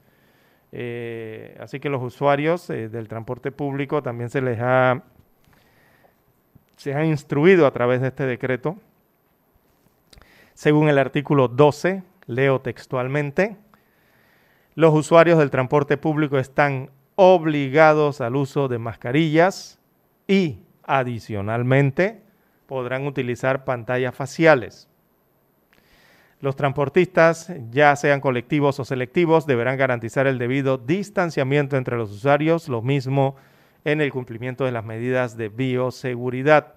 Eh, así que los usuarios del transporte público también se les ha, se ha instruido a través de este decreto según el artículo 12, leo textualmente, los usuarios del transporte público están obligados al uso de mascarillas y, adicionalmente, podrán utilizar pantallas faciales. Los transportistas, ya sean colectivos o selectivos, deberán garantizar el debido distanciamiento entre los usuarios, lo mismo en el cumplimiento de las medidas de bioseguridad.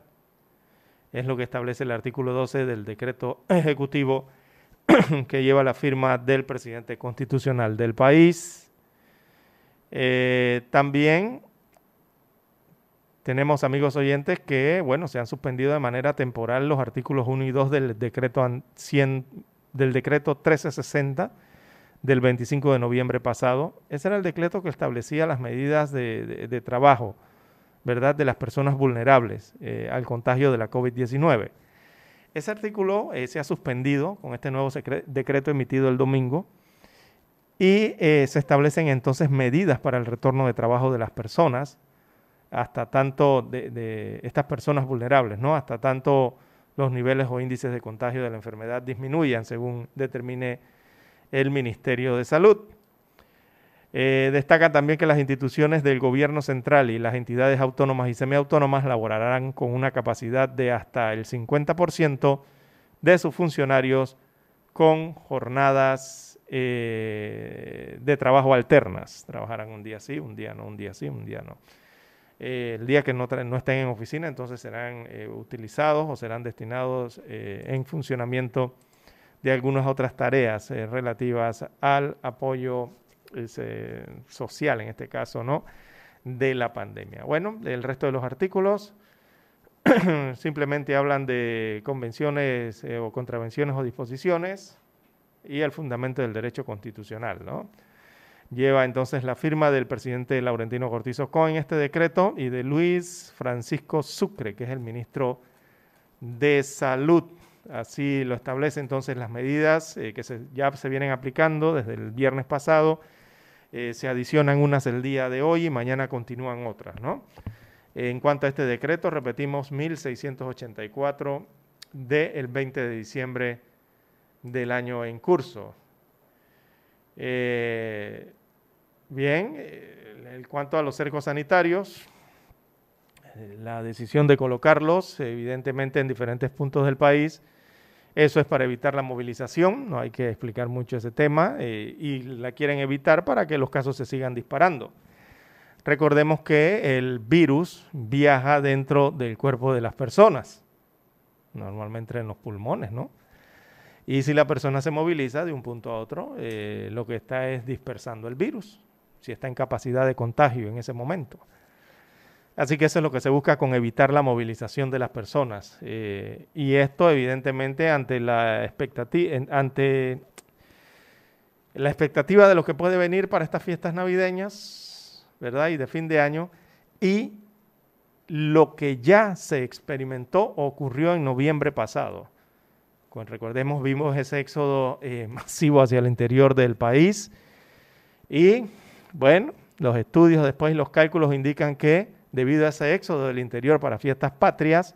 Es lo que establece el artículo 12 del decreto ejecutivo que lleva la firma del presidente constitucional del país. Eh, también tenemos amigos oyentes que, bueno, se han suspendido de manera temporal los artículos 1 y 2 del decreto 100, del decreto 1360 del 25 de noviembre pasado. Ese era el decreto que establecía las medidas de, trabajo, ¿verdad?, de las personas vulnerables eh, al contagio de la COVID-19. Ese artículo eh, se ha suspendido con este nuevo decreto emitido el domingo y eh, se establecen entonces medidas para el retorno de trabajo de las personas, hasta tanto de, estas personas vulnerables, ¿no? Hasta tanto los niveles o índices de contagio de la enfermedad disminuyan, según determine el Ministerio de Salud. Eh, destaca también que las instituciones del gobierno central y las entidades autónomas y semiautónomas laborarán con una capacidad de hasta el 50% de sus funcionarios con jornadas eh, de trabajo alternas. Trabajarán un día sí, un día no, un día sí, un día no. Eh, el día que no, no, estén en oficina, entonces serán utilizados o serán destinados en funcionamiento de algunas otras tareas relativas al apoyo social, en este caso, ¿no? De la pandemia. Bueno, el resto de los artículos simplemente hablan de convenciones eh, o contravenciones o disposiciones y el fundamento del derecho constitucional, ¿no? Lleva entonces la firma del presidente Laurentino Cortizo Cohen este decreto y de Luis Francisco Sucre, que es el ministro de Salud. Así lo establece entonces las medidas eh, que ya se vienen aplicando desde el viernes pasado eh, se adicionan unas el día de hoy y mañana continúan otras, ¿no? En cuanto a este decreto, repetimos 1684 del 20 de diciembre del año en curso. Eh, bien, eh, en cuanto a los cercos sanitarios, la decisión de colocarlos, evidentemente, en diferentes puntos del país, eso es para evitar la movilización, no hay que explicar mucho ese tema, eh, y la quieren evitar para que los casos se sigan disparando. Recordemos que el virus viaja dentro del cuerpo de las personas, normalmente en los pulmones, ¿no? Y si la persona se moviliza de un punto a otro, eh, lo que está es dispersando el virus, si está en capacidad de contagio en ese momento. Así que eso es lo que se busca con evitar la movilización de las personas. Eh, y esto, evidentemente, ante la expectativa, de lo que puede venir para estas fiestas navideñas, ¿verdad? Y de fin de año, y lo que ya se experimentó ocurrió en noviembre pasado. recordemos, vimos ese éxodo eh, masivo hacia el interior del país. Y bueno, los estudios después los cálculos indican que debido a ese éxodo del interior para fiestas patrias.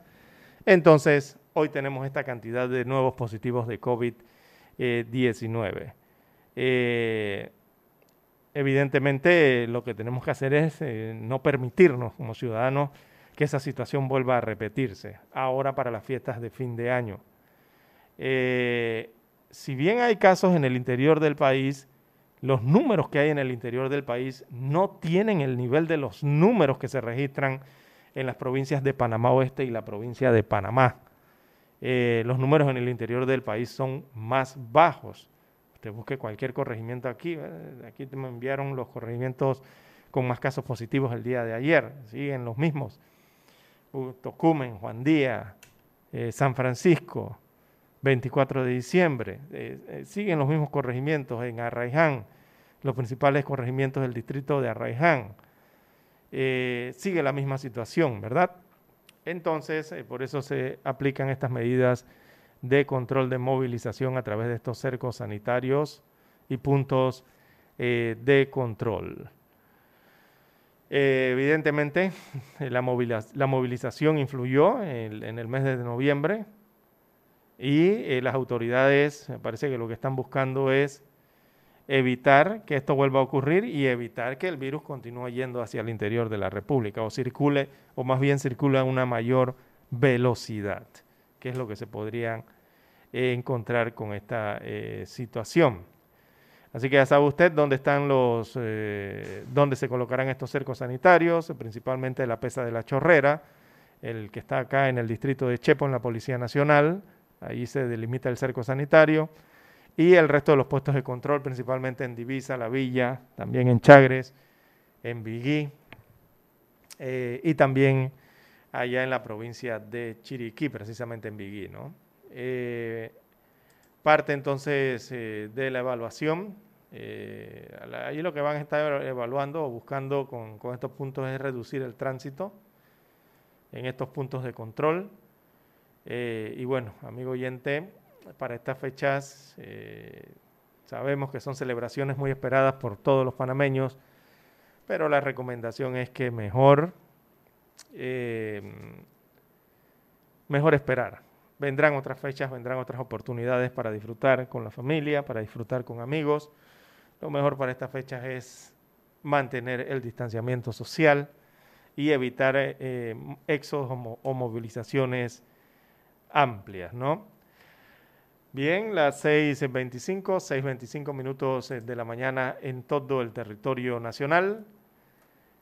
Entonces, hoy tenemos esta cantidad de nuevos positivos de COVID-19. Eh, evidentemente, lo que tenemos que hacer es eh, no permitirnos como ciudadanos que esa situación vuelva a repetirse, ahora para las fiestas de fin de año. Eh, si bien hay casos en el interior del país, los números que hay en el interior del país no tienen el nivel de los números que se registran en las provincias de Panamá Oeste y la provincia de Panamá. Eh, los números en el interior del país son más bajos. Usted busque cualquier corregimiento aquí. Aquí me enviaron los corregimientos con más casos positivos el día de ayer. Siguen los mismos. Tocumen, Juan Díaz, eh, San Francisco, 24 de diciembre. Eh, siguen los mismos corregimientos en Arraiján, los principales corregimientos del distrito de Arraiján. Eh, sigue la misma situación, ¿verdad? Entonces, eh, por eso se aplican estas medidas de control de movilización a través de estos cercos sanitarios y puntos eh, de control. evidentemente, la, movilización influyó en, el mes de noviembre y las autoridades, me parece que lo que están buscando es evitar que esto vuelva a ocurrir y evitar que el virus continúe yendo hacia el interior de la República o circule, o más bien circule a una mayor velocidad, que es lo que se podría encontrar con esta situación. Así que ya sabe usted dónde están los, dónde se colocarán estos cercos sanitarios, principalmente la pesa de la chorrera, el que está acá en el distrito de Chepo, en la Policía Nacional, ahí se delimita el cerco sanitario, y el resto de los puestos de control, principalmente en Divisa, La Villa, también en Chagres, en Biguí, eh, y también allá en la provincia de Chiriquí, precisamente en Biguí, ¿no? Eh, parte entonces eh, de la evaluación. ahí lo que van a estar evaluando o buscando con, con estos puntos es reducir el tránsito en estos puntos de control. Y bueno, amigo oyente, para estas fechas eh, sabemos que son celebraciones muy esperadas por todos los panameños, pero la recomendación es que mejor, eh, mejor esperar. Vendrán otras fechas, vendrán otras oportunidades para disfrutar con la familia, para disfrutar con amigos. Lo mejor para estas fechas es mantener el distanciamiento social y evitar eh, éxodos o movilizaciones amplias, ¿no? Bien, las 6.25, 6.25 minutos eh, de la mañana en todo el territorio nacional.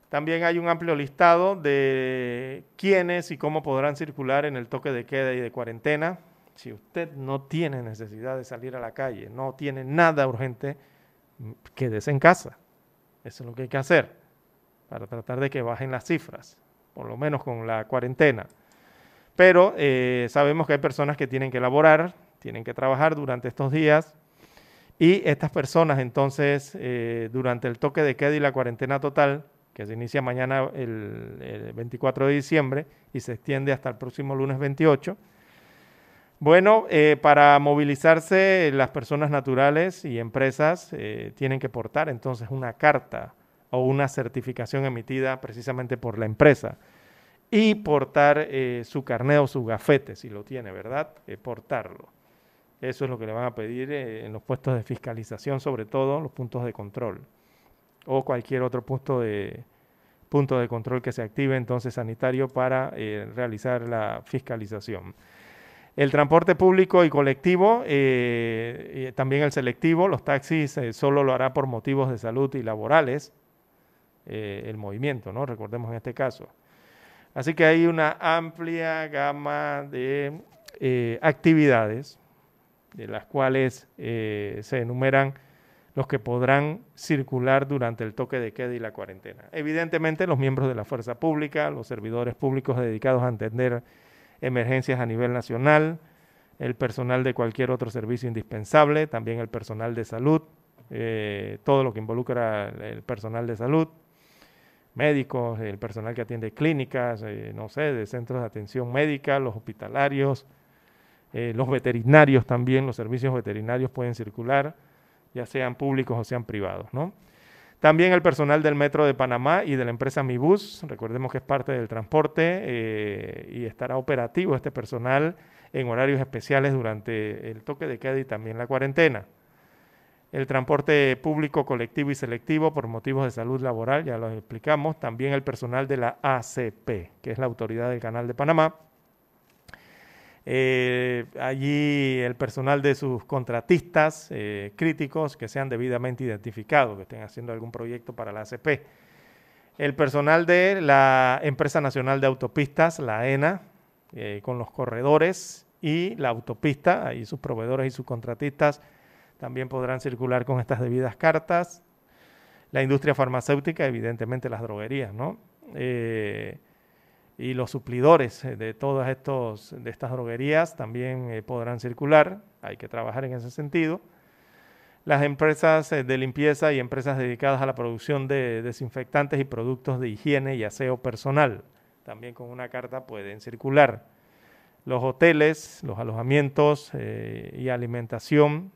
También hay un amplio listado de quiénes y cómo podrán circular en el toque de queda y de cuarentena. Si usted no tiene necesidad de salir a la calle, no tiene nada urgente, mm, quédese en casa. Eso es lo que hay que hacer para tratar de que bajen las cifras, por lo menos con la cuarentena. Pero eh, sabemos que hay personas que tienen que elaborar, tienen que trabajar durante estos días. Y estas personas entonces eh, durante el toque de queda y la cuarentena total, que se inicia mañana el, 24 de diciembre y se extiende hasta el próximo lunes 28, bueno, eh, para movilizarse las personas naturales y empresas tienen que portar entonces una carta o una certificación emitida precisamente por la empresa y portar su carnet o su gafete, si lo tiene, ¿verdad? portarlo. Eso es lo que le van a pedir eh, en los puestos de fiscalización, sobre todo los puntos de control o cualquier otro punto de, punto de control que se active entonces sanitario para eh, realizar la fiscalización. El transporte público y colectivo, eh, también el selectivo, los taxis solo lo hará por motivos de salud y laborales, el movimiento, ¿no? Recordemos en este caso. Así que hay una amplia gama de actividades de las cuales eh, se enumeran los que podrán circular durante el toque de queda y la cuarentena. Evidentemente, los miembros de la fuerza pública, los servidores públicos dedicados a atender emergencias a nivel nacional, el personal de cualquier otro servicio indispensable, también el personal de salud, eh, todo lo que involucra el personal de salud, médicos, el personal que atiende clínicas, eh, no sé, de centros de atención médica, los hospitalarios, eh, los veterinarios también, los servicios veterinarios pueden circular, ya sean públicos o sean privados, ¿no? También el personal del Metro de Panamá y de la empresa Mibus, recordemos que es parte del transporte eh, y estará operativo este personal en horarios especiales durante el toque de queda y también la cuarentena. El transporte público, colectivo y selectivo por motivos de salud laboral, ya lo explicamos. También el personal de la ACP, que es la Autoridad del Canal de Panamá, eh, allí el personal de sus contratistas eh, críticos que sean debidamente identificados, que estén haciendo algún proyecto para la ACP. El personal de la Empresa Nacional de Autopistas, la ENA, eh, con los corredores y la autopista, ahí sus proveedores y sus contratistas también podrán circular con estas debidas cartas. La industria farmacéutica, evidentemente las droguerías, ¿no? y los suplidores eh, de todas estos, de estas droguerías también eh, podrán circular, hay que trabajar en ese sentido. Las empresas eh, de limpieza y empresas dedicadas a la producción de desinfectantes y productos de higiene y aseo personal, también con una carta pueden circular. Los hoteles, los alojamientos y alimentación,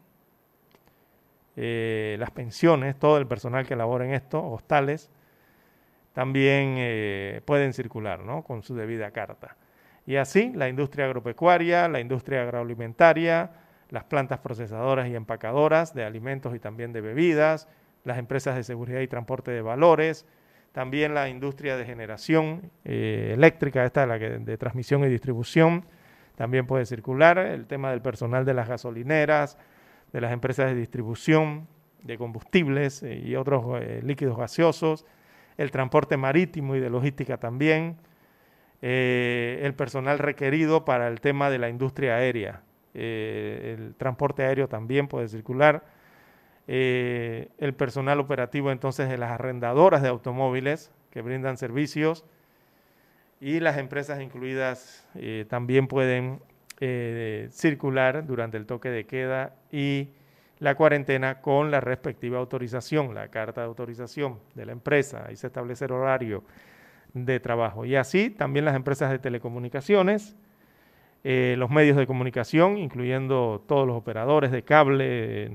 las pensiones, todo el personal que labora en esto, hostales, también eh, pueden circular ¿no? con su debida carta. Y así la industria agropecuaria, la industria agroalimentaria, las plantas procesadoras y empacadoras de alimentos y también de bebidas, las empresas de seguridad y transporte de valores, también la industria de generación eh, eléctrica, esta la de transmisión y distribución, también puede circular, el tema del personal de las gasolineras, de las empresas de distribución de combustibles eh, y otros eh, líquidos gaseosos, el transporte marítimo y de logística también, eh, el personal requerido para el tema de la industria aérea, el transporte aéreo también puede circular, el personal operativo entonces de las arrendadoras de automóviles que brindan servicios, y las empresas incluidas también pueden eh, circular durante el toque de queda y la cuarentena con la respectiva autorización, la carta de autorización de la empresa. Ahí se establece el horario de trabajo. Y así también las empresas de telecomunicaciones, eh, los medios de comunicación, incluyendo todos los operadores de cable,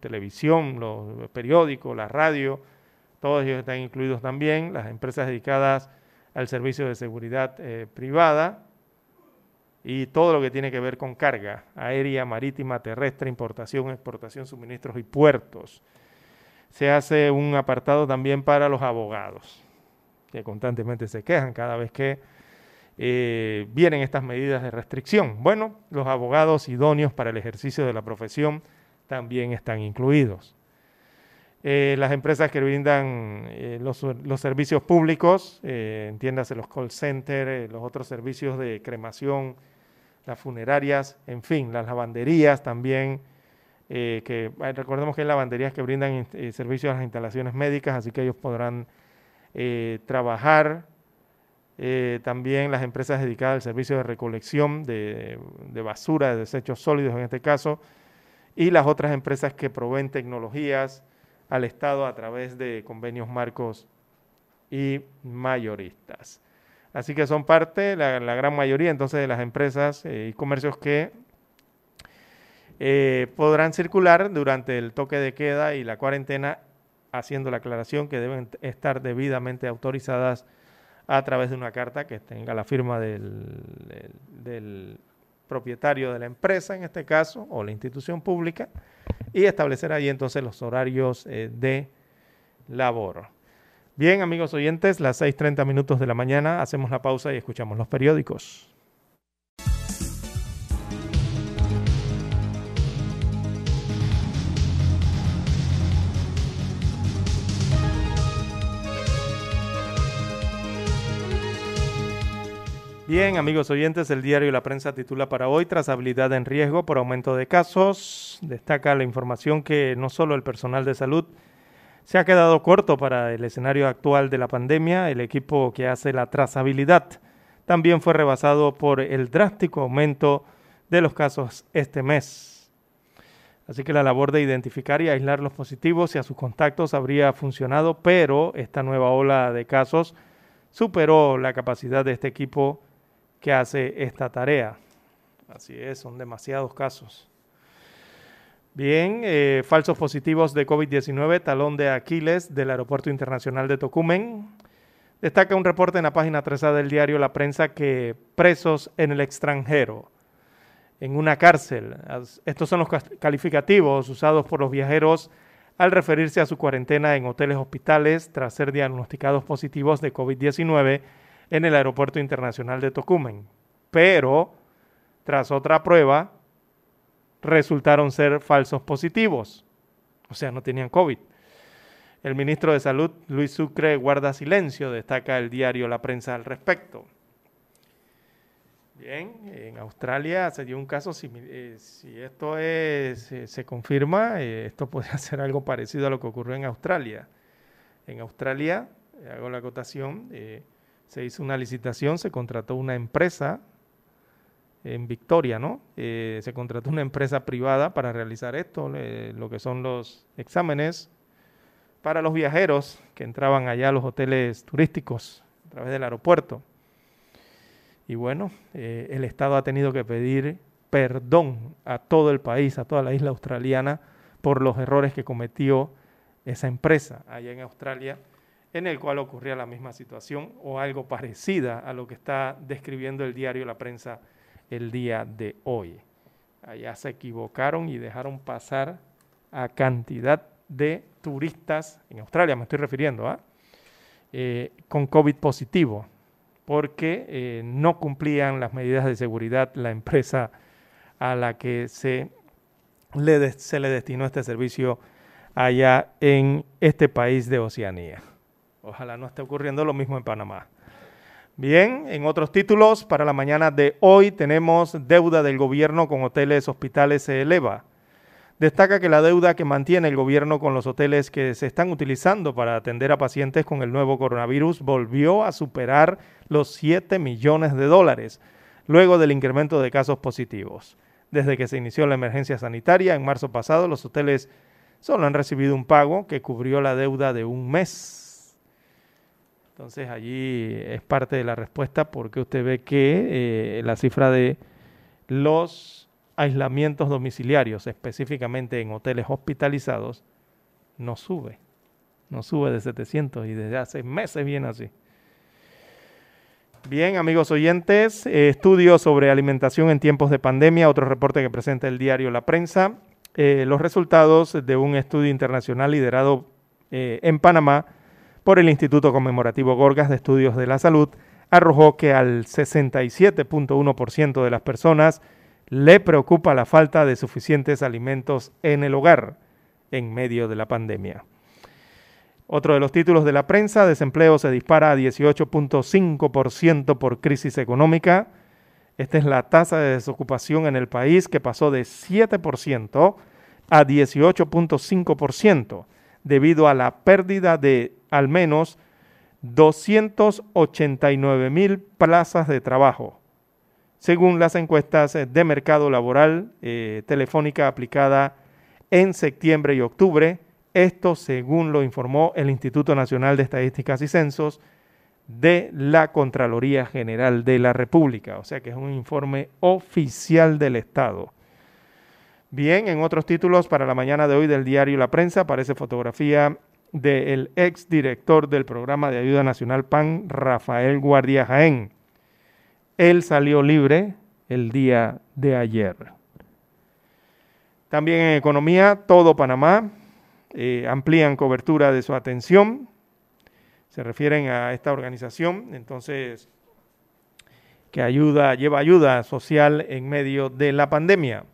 televisión, los periódicos, la radio, todos ellos están incluidos también, las empresas dedicadas al servicio de seguridad eh, privada y todo lo que tiene que ver con carga aérea, marítima, terrestre, importación, exportación, suministros y puertos. Se hace un apartado también para los abogados, que constantemente se quejan cada vez que eh, vienen estas medidas de restricción. Bueno, los abogados idóneos para el ejercicio de la profesión también están incluidos. Eh, las empresas que brindan eh, los, servicios públicos, entiéndase los call centers, los otros servicios de cremación, las funerarias, en fin, las lavanderías también, que recordemos que hay lavanderías que brindan servicios a las instalaciones médicas, así que ellos podrán trabajar. también las empresas dedicadas al servicio de recolección de basura, de desechos sólidos en este caso, y las otras empresas que proveen tecnologías, al Estado a través de convenios marcos y mayoristas. Así que son parte, la, gran mayoría entonces de las empresas eh, y comercios que eh, podrán circular durante el toque de queda y la cuarentena, haciendo la aclaración que deben estar debidamente autorizadas a través de una carta que tenga la firma del, del propietario de la empresa, en este caso, o la institución pública, y establecer ahí entonces los horarios eh, de labor. Bien, amigos oyentes, las 6.30 minutos de la mañana, hacemos la pausa y escuchamos los periódicos. Bien, amigos oyentes, el diario La Prensa titula para hoy Trazabilidad en riesgo por aumento de casos. Destaca la información que no solo el personal de salud se ha quedado corto para el escenario actual de la pandemia, el equipo que hace la trazabilidad también fue rebasado por el drástico aumento de los casos este mes. Así que la labor de identificar y aislar los positivos y a sus contactos habría funcionado, pero esta nueva ola de casos superó la capacidad de este equipo que hace esta tarea. Así es, son demasiados casos. Bien, eh, falsos positivos de COVID-19, talón de Aquiles del Aeropuerto Internacional de Tocumen. Destaca un reporte en la página 3 del diario La Prensa que presos en el extranjero, en una cárcel. Estos son los calificativos usados por los viajeros al referirse a su cuarentena en hoteles hospitales tras ser diagnosticados positivos de COVID-19 en el Aeropuerto Internacional de Tocumen. Pero, tras otra prueba, resultaron ser falsos positivos. O sea, no tenían COVID. El ministro de Salud, Luis Sucre, guarda silencio, destaca el diario La Prensa al respecto. Bien, en Australia se dio un caso, si, eh, si esto es, eh, se confirma, eh, esto podría ser algo parecido a lo que ocurrió en Australia. En Australia, hago la acotación, se hizo una licitación, se contrató una empresa en Victoria, ¿no? Eh, se contrató una empresa privada para realizar esto, lo que son los exámenes para los viajeros que entraban allá a los hoteles turísticos a través del aeropuerto. Y bueno, eh, el Estado ha tenido que pedir perdón a todo el país, a toda la isla australiana, por los errores que cometió esa empresa allá en Australia en el cual ocurría la misma situación o algo parecida a lo que está describiendo el diario La Prensa el día de hoy. Allá se equivocaron y dejaron pasar a cantidad de turistas, en Australia me estoy refiriendo, ¿ah? eh, con COVID positivo. porque eh, no cumplían las medidas de seguridad la empresa a la que se le, se le destinó este servicio allá en este país de Oceanía. Ojalá no esté ocurriendo lo mismo en Panamá. Bien, en otros títulos, para la mañana de hoy tenemos deuda del gobierno con hoteles, hospitales se eleva. Destaca que la deuda que mantiene el gobierno con los hoteles que se están utilizando para atender a pacientes con el nuevo coronavirus volvió a superar los 7 millones de dólares, luego del incremento de casos positivos. Desde que se inició la emergencia sanitaria en marzo pasado, los hoteles solo han recibido un pago que cubrió la deuda de un mes. Entonces allí es parte de la respuesta porque usted ve que eh, la cifra de los aislamientos domiciliarios, específicamente en hoteles hospitalizados, no sube. No sube de 700 y desde hace meses viene así. Bien, amigos oyentes, eh, estudios sobre alimentación en tiempos de pandemia, otro reporte que presenta el diario La Prensa. Eh, los resultados de un estudio internacional liderado eh, en Panamá por el Instituto Conmemorativo Gorgas de Estudios de la Salud arrojó que al 67.1% de las personas le preocupa la falta de suficientes alimentos en el hogar en medio de la pandemia. Otro de los títulos de la prensa, desempleo se dispara a 18.5% por crisis económica. Esta es la tasa de desocupación en el país que pasó de 7% a 18.5% debido a la pérdida de al menos 289 mil plazas de trabajo según las encuestas de mercado laboral eh, telefónica aplicada en septiembre y octubre. Esto según lo informó el Instituto Nacional de Estadísticas y Censos de la Contraloría General de la República, o sea que es un informe oficial del Estado. Bien, en otros títulos para la mañana de hoy del diario La Prensa aparece fotografía del ex director del programa de ayuda nacional PAN, Rafael Guardia Jaén. Él salió libre el día de ayer. También en economía, todo Panamá eh, amplían cobertura de su atención. Se refieren a esta organización, entonces, que ayuda, lleva ayuda social en medio de la pandemia.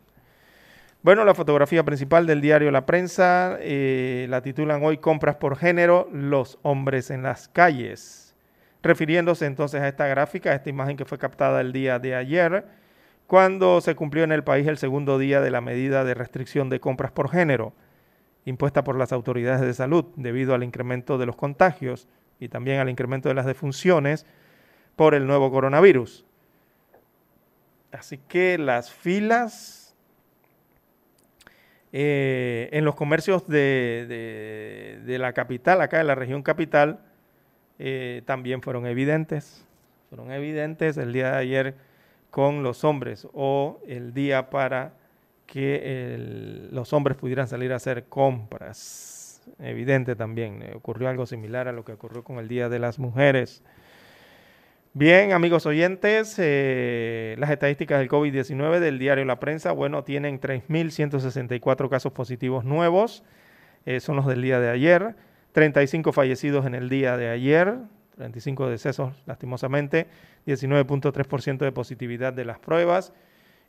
Bueno, la fotografía principal del diario La Prensa eh, la titulan hoy Compras por género, los hombres en las calles refiriéndose entonces a esta gráfica, a esta imagen que fue captada el día de ayer, cuando se cumplió en el país el segundo día de la medida de restricción de compras por género, impuesta por las autoridades de salud debido al incremento de los contagios y también al incremento de las defunciones por el nuevo coronavirus. Así que las filas eh, en los comercios de, de, la capital, acá en la región capital, eh, también fueron evidentes. Fueron evidentes el día de ayer con los hombres o el día para que los hombres pudieran salir a hacer compras. Evidente también. Eh, ocurrió algo similar a lo que ocurrió con el Día de las Mujeres. Bien, amigos oyentes, eh, las estadísticas del COVID-19 del diario La Prensa, bueno, tienen 3.164 casos positivos nuevos, son los del día de ayer. 35 fallecidos en el día de ayer, 35 decesos lastimosamente, 19.3% de positividad de las pruebas.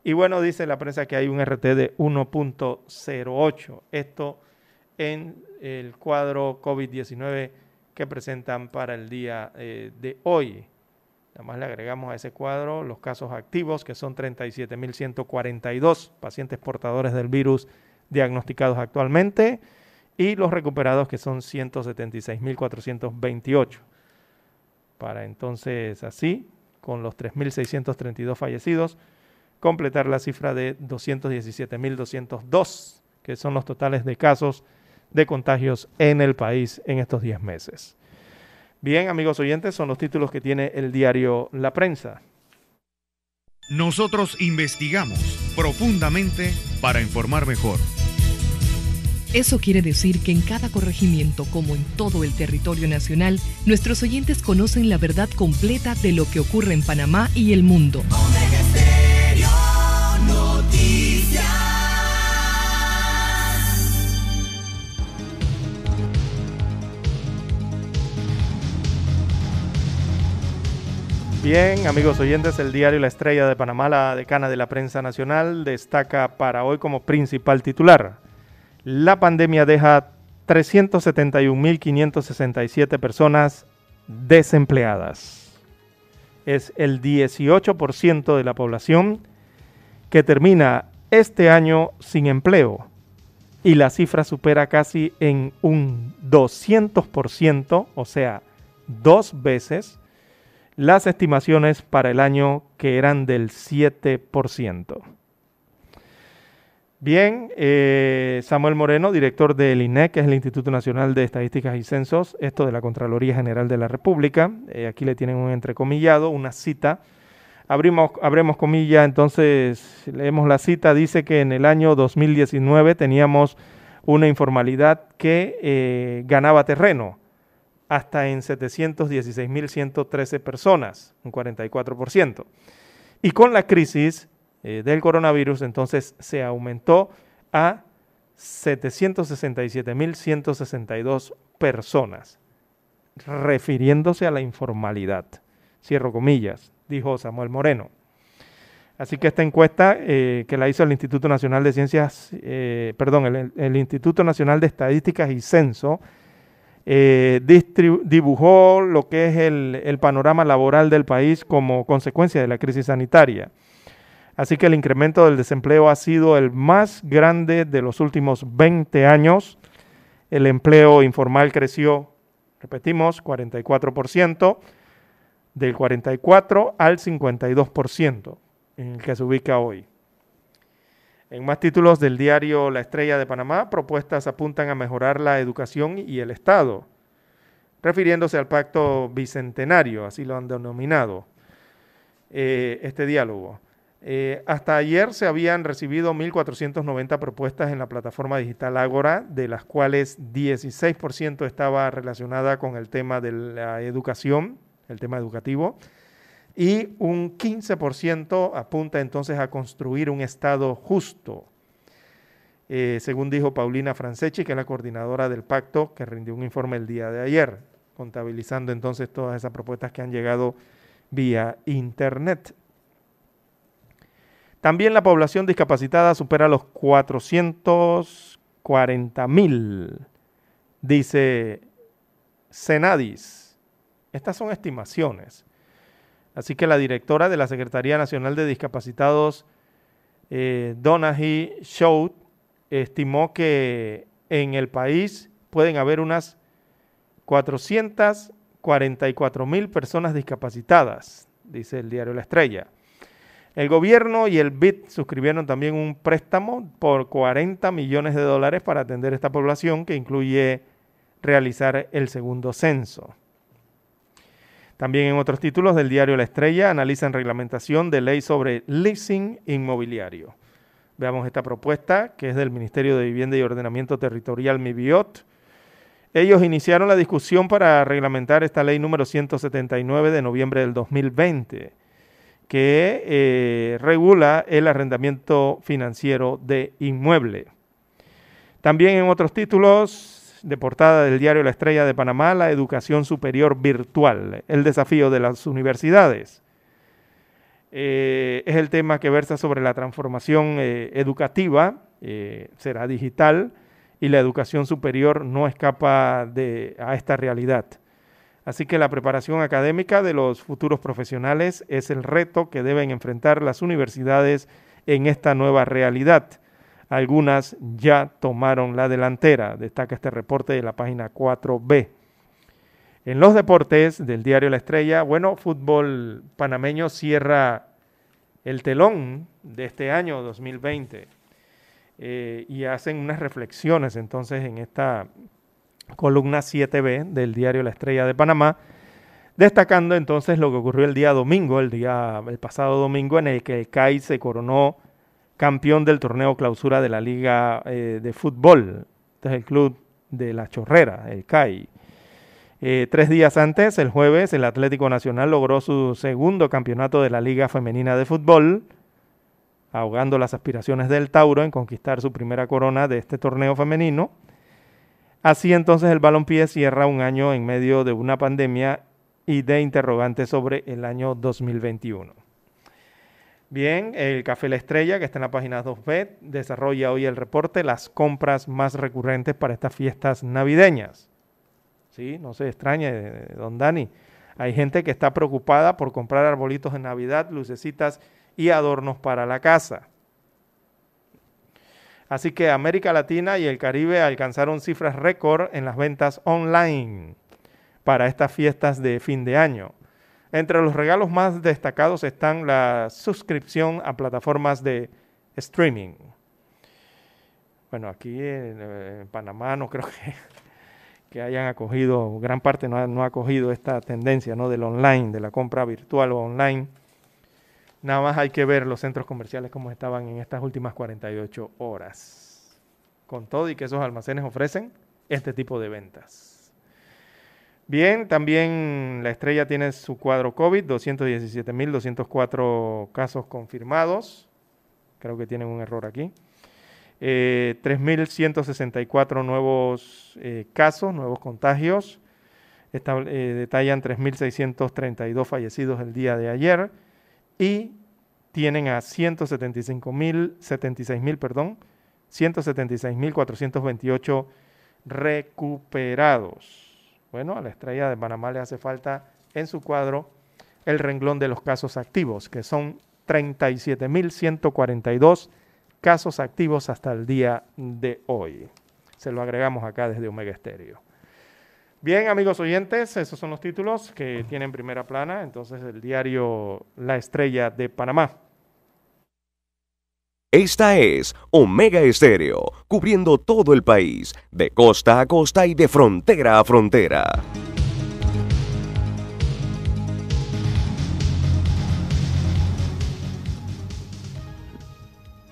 Y bueno, dice la prensa que hay un RT de 1.08. Esto en el cuadro COVID-19 que presentan para el día eh, de hoy. Además le agregamos a ese cuadro los casos activos, que son 37.142 pacientes portadores del virus diagnosticados actualmente y los recuperados que son 176.428. Para entonces así, con los 3.632 fallecidos, completar la cifra de 217.202, que son los totales de casos de contagios en el país en estos 10 meses. Bien, amigos oyentes, son los títulos que tiene el diario La Prensa. Nosotros investigamos profundamente para informar mejor. Eso quiere decir que en cada corregimiento, como en todo el territorio nacional, nuestros oyentes conocen la verdad completa de lo que ocurre en Panamá y el mundo. Bien, amigos oyentes, el diario La Estrella de Panamá, la decana de la prensa nacional, destaca para hoy como principal titular. La pandemia deja 371.567 personas desempleadas. Es el 18% de la población que termina este año sin empleo y la cifra supera casi en un 200%, o sea, dos veces, las estimaciones para el año que eran del 7%. Bien, eh, Samuel Moreno, director del INEC, que es el Instituto Nacional de Estadísticas y Censos, esto de la Contraloría General de la República, eh, aquí le tienen un entrecomillado, una cita. Abrimos, abremos comillas, entonces leemos la cita, dice que en el año 2019 teníamos una informalidad que eh, ganaba terreno hasta en 716.113 personas, un 44%. Y con la crisis eh, del coronavirus, entonces se aumentó a 767.162 personas, refiriéndose a la informalidad. Cierro comillas, dijo Samuel Moreno. Así que esta encuesta eh, que la hizo el Instituto Nacional de Ciencias, eh, perdón, el, Instituto Nacional de Estadísticas y Censo, dibujó lo que es el panorama laboral del país como consecuencia de la crisis sanitaria. Así que el incremento del desempleo ha sido el más grande de los últimos 20 años. El empleo informal creció, repetimos, 44%, del 44 al 52% en el que se ubica hoy. En más títulos del diario La Estrella de Panamá, propuestas apuntan a mejorar la educación y el Estado, refiriéndose al pacto bicentenario, así lo han denominado eh, este diálogo. Eh, hasta ayer se habían recibido 1.490 propuestas en la plataforma digital Ágora, de las cuales 16% estaba relacionada con el tema de la educación, el tema educativo, y un 15% apunta entonces a construir un Estado justo. Eh, según dijo Paulina Franceschi, que es la coordinadora del pacto, que rindió un informe el día de ayer, contabilizando entonces todas esas propuestas que han llegado vía Internet. También la población discapacitada supera los 440 mil, dice Senadis. Estas son estimaciones. Así que la directora de la Secretaría Nacional de Discapacitados, eh, Donaghy Shout, estimó que en el país pueden haber unas 444 mil personas discapacitadas, dice el diario La Estrella. El gobierno y el BID suscribieron también un préstamo por 40 millones de dólares para atender esta población que incluye realizar el segundo censo. También en otros títulos del diario La Estrella analizan reglamentación de ley sobre leasing inmobiliario. Veamos esta propuesta que es del Ministerio de Vivienda y Ordenamiento Territorial MIBIOT. Ellos iniciaron la discusión para reglamentar esta ley número 179 de noviembre del 2020 que eh, regula el arrendamiento financiero de inmueble. También en otros títulos de portada del diario La Estrella de Panamá, la educación superior virtual, el desafío de las universidades. Eh, es el tema que versa sobre la transformación eh, educativa, será digital, y la educación superior no escapa de, a esta realidad. Así que la preparación académica de los futuros profesionales es el reto que deben enfrentar las universidades en esta nueva realidad. Algunas ya tomaron la delantera, destaca este reporte de la página 4B. En los deportes del diario La Estrella, bueno, fútbol panameño cierra el telón de este año 2020 eh, y hacen unas reflexiones entonces en esta columna 7B del diario La Estrella de Panamá, destacando entonces lo que ocurrió el día domingo, el día el pasado domingo en el que el CAI se coronó campeón del torneo clausura de la Liga eh, de Fútbol. Este es el club de la Chorrera, el CAI. Eh, tres días antes, el jueves, el Atlético Nacional logró su segundo campeonato de la Liga Femenina de Fútbol, ahogando las aspiraciones del Tauro en conquistar su primera corona de este torneo femenino. Así entonces el balompié cierra un año en medio de una pandemia y de interrogantes sobre el año 2021. Bien, el Café La Estrella, que está en la página 2B, desarrolla hoy el reporte las compras más recurrentes para estas fiestas navideñas. Sí, no se extrañe, don Dani. Hay gente que está preocupada por comprar arbolitos de Navidad, lucecitas y adornos para la casa. Así que América Latina y el Caribe alcanzaron cifras récord en las ventas online para estas fiestas de fin de año. Entre los regalos más destacados están la suscripción a plataformas de streaming. Bueno, aquí en, Panamá no creo que, que, hayan acogido, gran parte no ha, no ha acogido esta tendencia ¿no? del online, de la compra virtual o online. Nada más hay que ver los centros comerciales como estaban en estas últimas 48 horas. Con todo y que esos almacenes ofrecen este tipo de ventas. Bien, también la estrella tiene su cuadro COVID, 217.204 casos confirmados. Creo que tienen un error aquí. 3.164 eh, nuevos eh, casos, nuevos contagios. Eh, detallan 3.632 fallecidos el día de ayer y tienen a 175.000, 76.000, perdón, 176.428 recuperados. Bueno, a la estrella de Panamá le hace falta en su cuadro el renglón de los casos activos, que son 37.142 casos activos hasta el día de hoy. Se lo agregamos acá desde Omega Estéreo. Bien, amigos oyentes, esos son los títulos que tienen primera plana, entonces el diario La Estrella de Panamá. Esta es Omega Estéreo, cubriendo todo el país, de costa a costa y de frontera a frontera.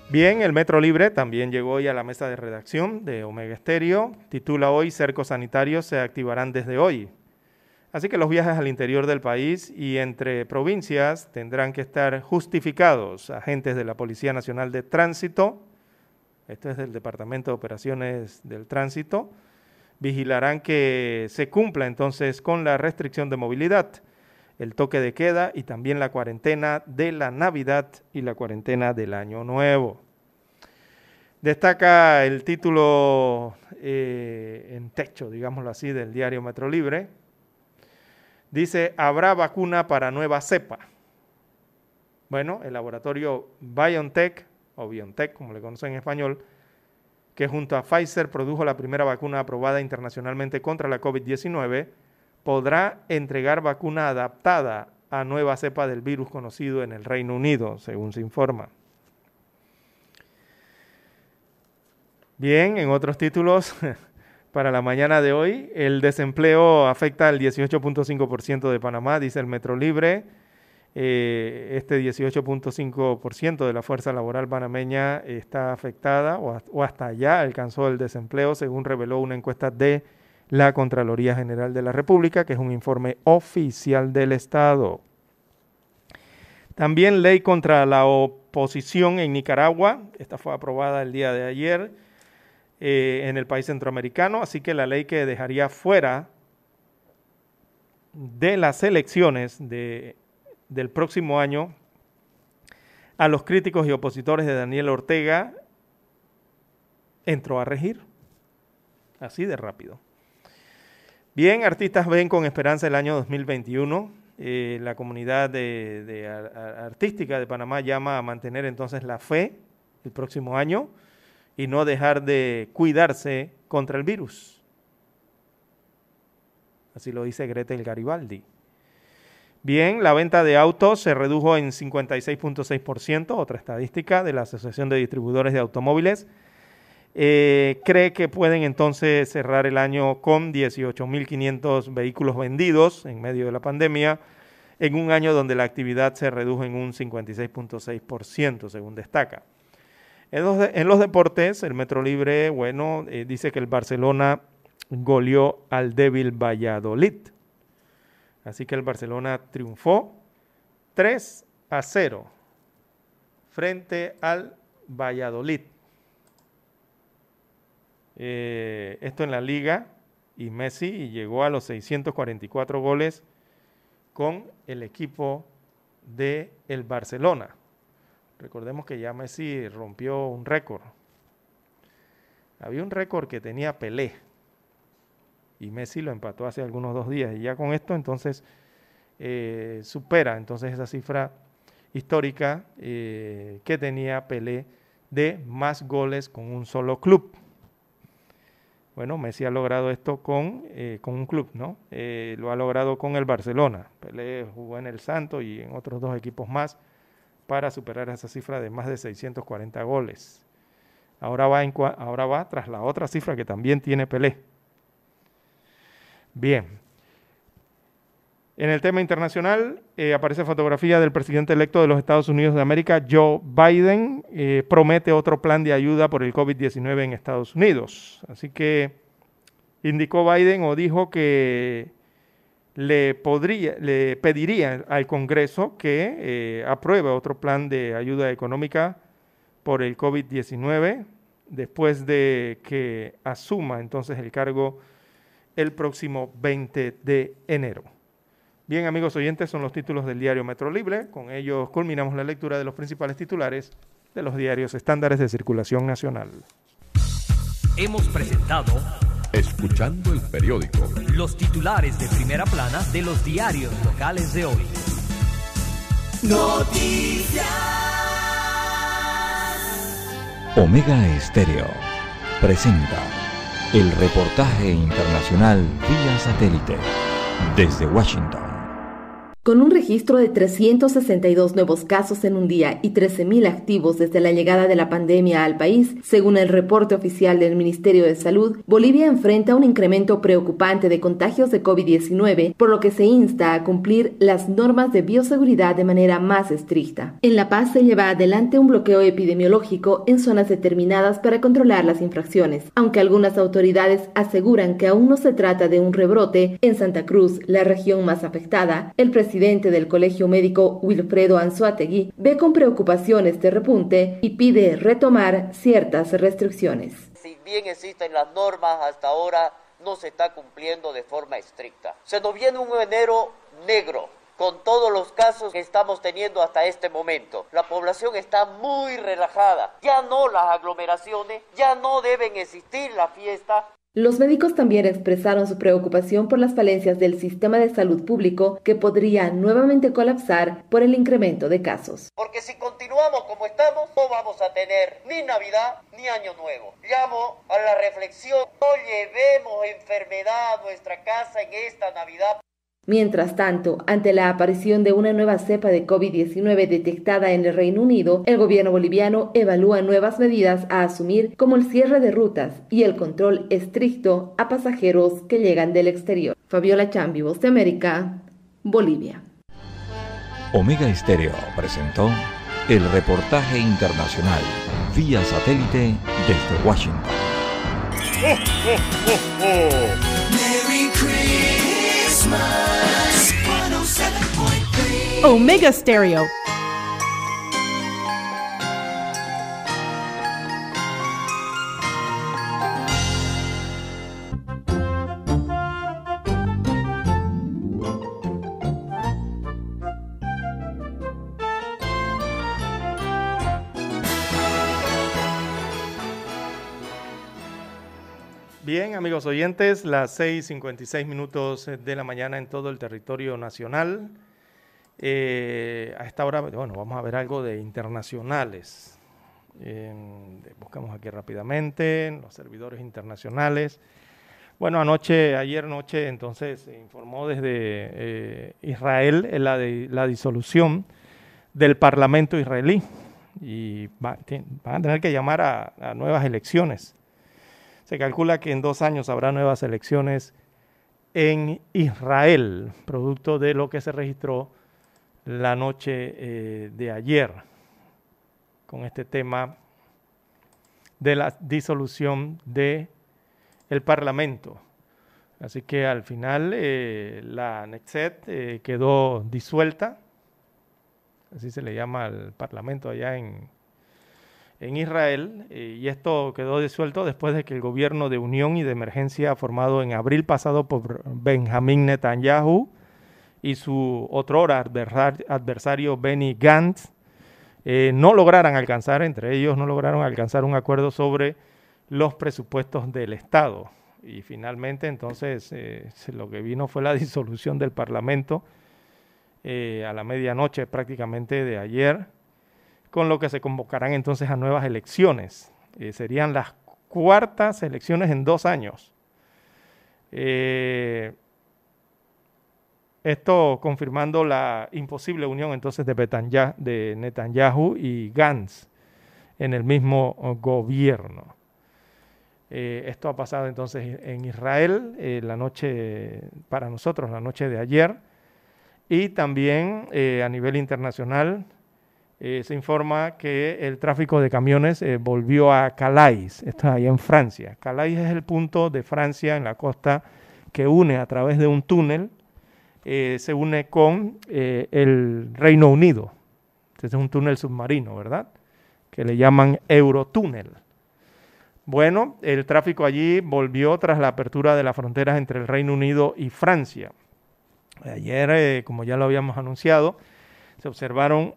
Bien, el Metro Libre también llegó hoy a la mesa de redacción de Omega Estéreo. Titula hoy Cercos sanitarios se activarán desde hoy. Así que los viajes al interior del país y entre provincias tendrán que estar justificados. Agentes de la Policía Nacional de Tránsito, esto es del Departamento de Operaciones del Tránsito, vigilarán que se cumpla entonces con la restricción de movilidad, el toque de queda y también la cuarentena de la Navidad y la cuarentena del Año Nuevo. Destaca el título eh, en techo, digámoslo así, del diario Metro Libre, Dice, habrá vacuna para nueva cepa. Bueno, el laboratorio BioNTech, o BioNTech como le conocen en español, que junto a Pfizer produjo la primera vacuna aprobada internacionalmente contra la COVID-19, podrá entregar vacuna adaptada a nueva cepa del virus conocido en el Reino Unido, según se informa. Bien, en otros títulos, para la mañana de hoy. El desempleo afecta al 18.5% de Panamá, dice el Metro Libre. Eh, este 18.5% de la fuerza laboral panameña está afectada o, hasta allá alcanzó el desempleo, según reveló una encuesta de la Contraloría General de la República, que es un informe oficial del Estado. También ley contra la oposición en Nicaragua, esta fue aprobada el día de ayer eh, en el país centroamericano, así que la ley que dejaría fuera de las elecciones de, del próximo año a los críticos y opositores de Daniel Ortega entró a regir. Así de rápido. Bien, artistas ven con esperanza el año 2021. Eh, la comunidad de, artística de Panamá llama a mantener entonces la fe el próximo año y no dejar de cuidarse contra el virus. Así lo dice Gretel Garibaldi. Bien, la venta de autos se redujo en 56.6%, otra estadística de la Asociación de Distribuidores de Automóviles. Eh, cree que pueden entonces cerrar el año con 18.500 vehículos vendidos en medio de la pandemia, en un año donde la actividad se redujo en un 56.6%, según destaca. En los, deportes, el Metro Libre, bueno, eh, dice que el Barcelona goleó al débil Valladolid. Así que el Barcelona triunfó 3 a 0 frente al Valladolid. Eh, esto en la liga y Messi llegó a los 644 goles con el equipo de el Barcelona. Recordemos que ya Messi rompió un récord. Había un récord que tenía Pelé y Messi lo empató hace algunos dos días y ya con esto entonces eh, supera entonces esa cifra histórica eh, que tenía Pelé de más goles con un solo club. Bueno, Messi ha logrado esto con, eh, con un club, ¿no? lo ha logrado con el Barcelona. Pelé jugó en el Santo y en otros dos equipos más para superar esa cifra de más de 640 goles. Ahora va, ahora va tras la otra cifra que también tiene Pelé. Bien. En el tema internacional eh, aparece fotografía del presidente electo de los Estados Unidos de América, Joe Biden, eh, promete otro plan de ayuda por el COVID-19 en Estados Unidos. Así que indicó Biden o dijo que le, podría, le pediría al Congreso que eh, apruebe otro plan de ayuda económica por el COVID-19 después de que asuma entonces el cargo el próximo 20 de enero. Bien, amigos oyentes, son los títulos del diario Metro Libre. Con ellos culminamos la lectura de los principales titulares de los diarios estándares de circulación nacional. Hemos presentado Escuchando el periódico. Los titulares de primera plana de los diarios locales de hoy. Noticias. Omega Estéreo presenta el reportaje internacional vía satélite desde Washington. Con un registro de 362 nuevos casos en un día y 13.000 activos desde la llegada de la pandemia al país, según el reporte oficial del Ministerio de Salud, Bolivia enfrenta un incremento preocupante de contagios de COVID-19, por lo que se insta a cumplir las normas de bioseguridad de manera más estricta. En La Paz se lleva adelante un bloqueo epidemiológico en zonas determinadas para controlar las infracciones, aunque algunas autoridades aseguran que aún no se trata de un rebrote, en Santa Cruz, la región más afectada, el presidente presidente del Colegio Médico Wilfredo Anzuategui ve con preocupación este repunte y pide retomar ciertas restricciones. Si bien existen las normas, hasta ahora no se está cumpliendo de forma estricta. Se nos viene un enero negro, con todos los casos que estamos teniendo hasta este momento. La población está muy relajada. Ya no las aglomeraciones, ya no deben existir la fiesta. Los médicos también expresaron su preocupación por las falencias del sistema de salud público que podría nuevamente colapsar por el incremento de casos. Porque si continuamos como estamos, no vamos a tener ni Navidad ni Año Nuevo. Llamo a la reflexión, no llevemos enfermedad a nuestra casa en esta Navidad. Mientras tanto, ante la aparición de una nueva cepa de COVID-19 detectada en el Reino Unido, el gobierno boliviano evalúa nuevas medidas a asumir como el cierre de rutas y el control estricto a pasajeros que llegan del exterior. Fabiola Chambi, Voz de América, Bolivia. Omega Estéreo presentó el reportaje internacional vía satélite desde Washington. Omega Stereo. Bien, amigos oyentes, las 6:56 minutos de la mañana en todo el territorio nacional. Eh, a esta hora, bueno, vamos a ver algo de internacionales. buscamos aquí rápidamente en los servidores internacionales. Bueno, anoche, ayer noche, entonces se informó desde eh, Israel de, la disolución del Parlamento israelí y van a tener que llamar a nuevas elecciones. Se calcula que en dos años habrá nuevas elecciones en Israel, producto de lo que se registró la noche eh, de ayer con este tema de la disolución de el Parlamento. Así que al final eh, la Nexet eh, quedó disuelta, así se le llama al Parlamento allá en, en Israel y esto quedó disuelto después de que el gobierno de unión y de emergencia formado en abril pasado por Benjamín Netanyahu y su otro adversario Benny Gantz eh, no lograran alcanzar, entre ellos no lograron alcanzar un acuerdo sobre los presupuestos del Estado. Y finalmente entonces eh, lo que vino fue la disolución del Parlamento eh, a la medianoche prácticamente de ayer, con lo que se convocarán entonces a nuevas elecciones. serían las cuartas elecciones en dos años. Esto confirmando la imposible unión entonces de, Netanyahu y Gantz en el mismo uh, gobierno. Eh, esto ha pasado entonces en Israel eh, la noche, para nosotros, la noche de ayer. Y también eh, a nivel internacional se informa que el tráfico de camiones volvió a Calais, esto es ahí en Francia. Calais es el punto de Francia en la costa que une a través de un túnel eh, se une con eh, el Reino Unido. Este es un túnel submarino, ¿verdad? Que le llaman Eurotúnel. Bueno, el tráfico allí volvió tras la apertura de las fronteras entre el Reino Unido y Francia. Ayer, eh, como ya lo habíamos anunciado, se observaron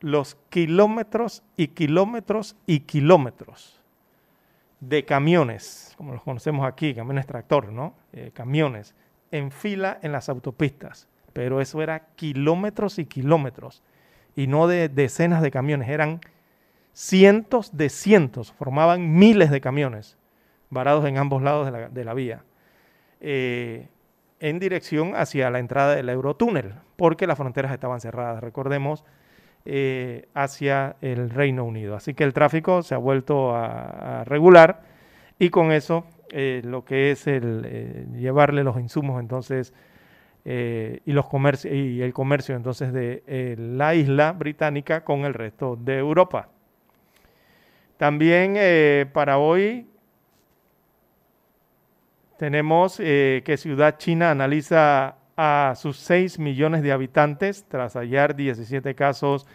los kilómetros y kilómetros y kilómetros de camiones, como los conocemos aquí, camiones tractor, ¿no? camiones en fila en las autopistas, pero eso era kilómetros y kilómetros, y no de decenas de camiones, eran cientos de cientos, formaban miles de camiones varados en ambos lados de la, vía, eh, en dirección hacia la entrada del Eurotúnel, porque las fronteras estaban cerradas, recordemos, eh, hacia el Reino Unido. Así que el tráfico se ha vuelto a regular y con eso eh, lo que es el eh, llevarle los insumos entonces eh, y los comercios y el comercio entonces de la isla británica con el resto de Europa. También para hoy tenemos que Ciudad China analiza a sus 6 millones de habitantes tras hallar 17 casos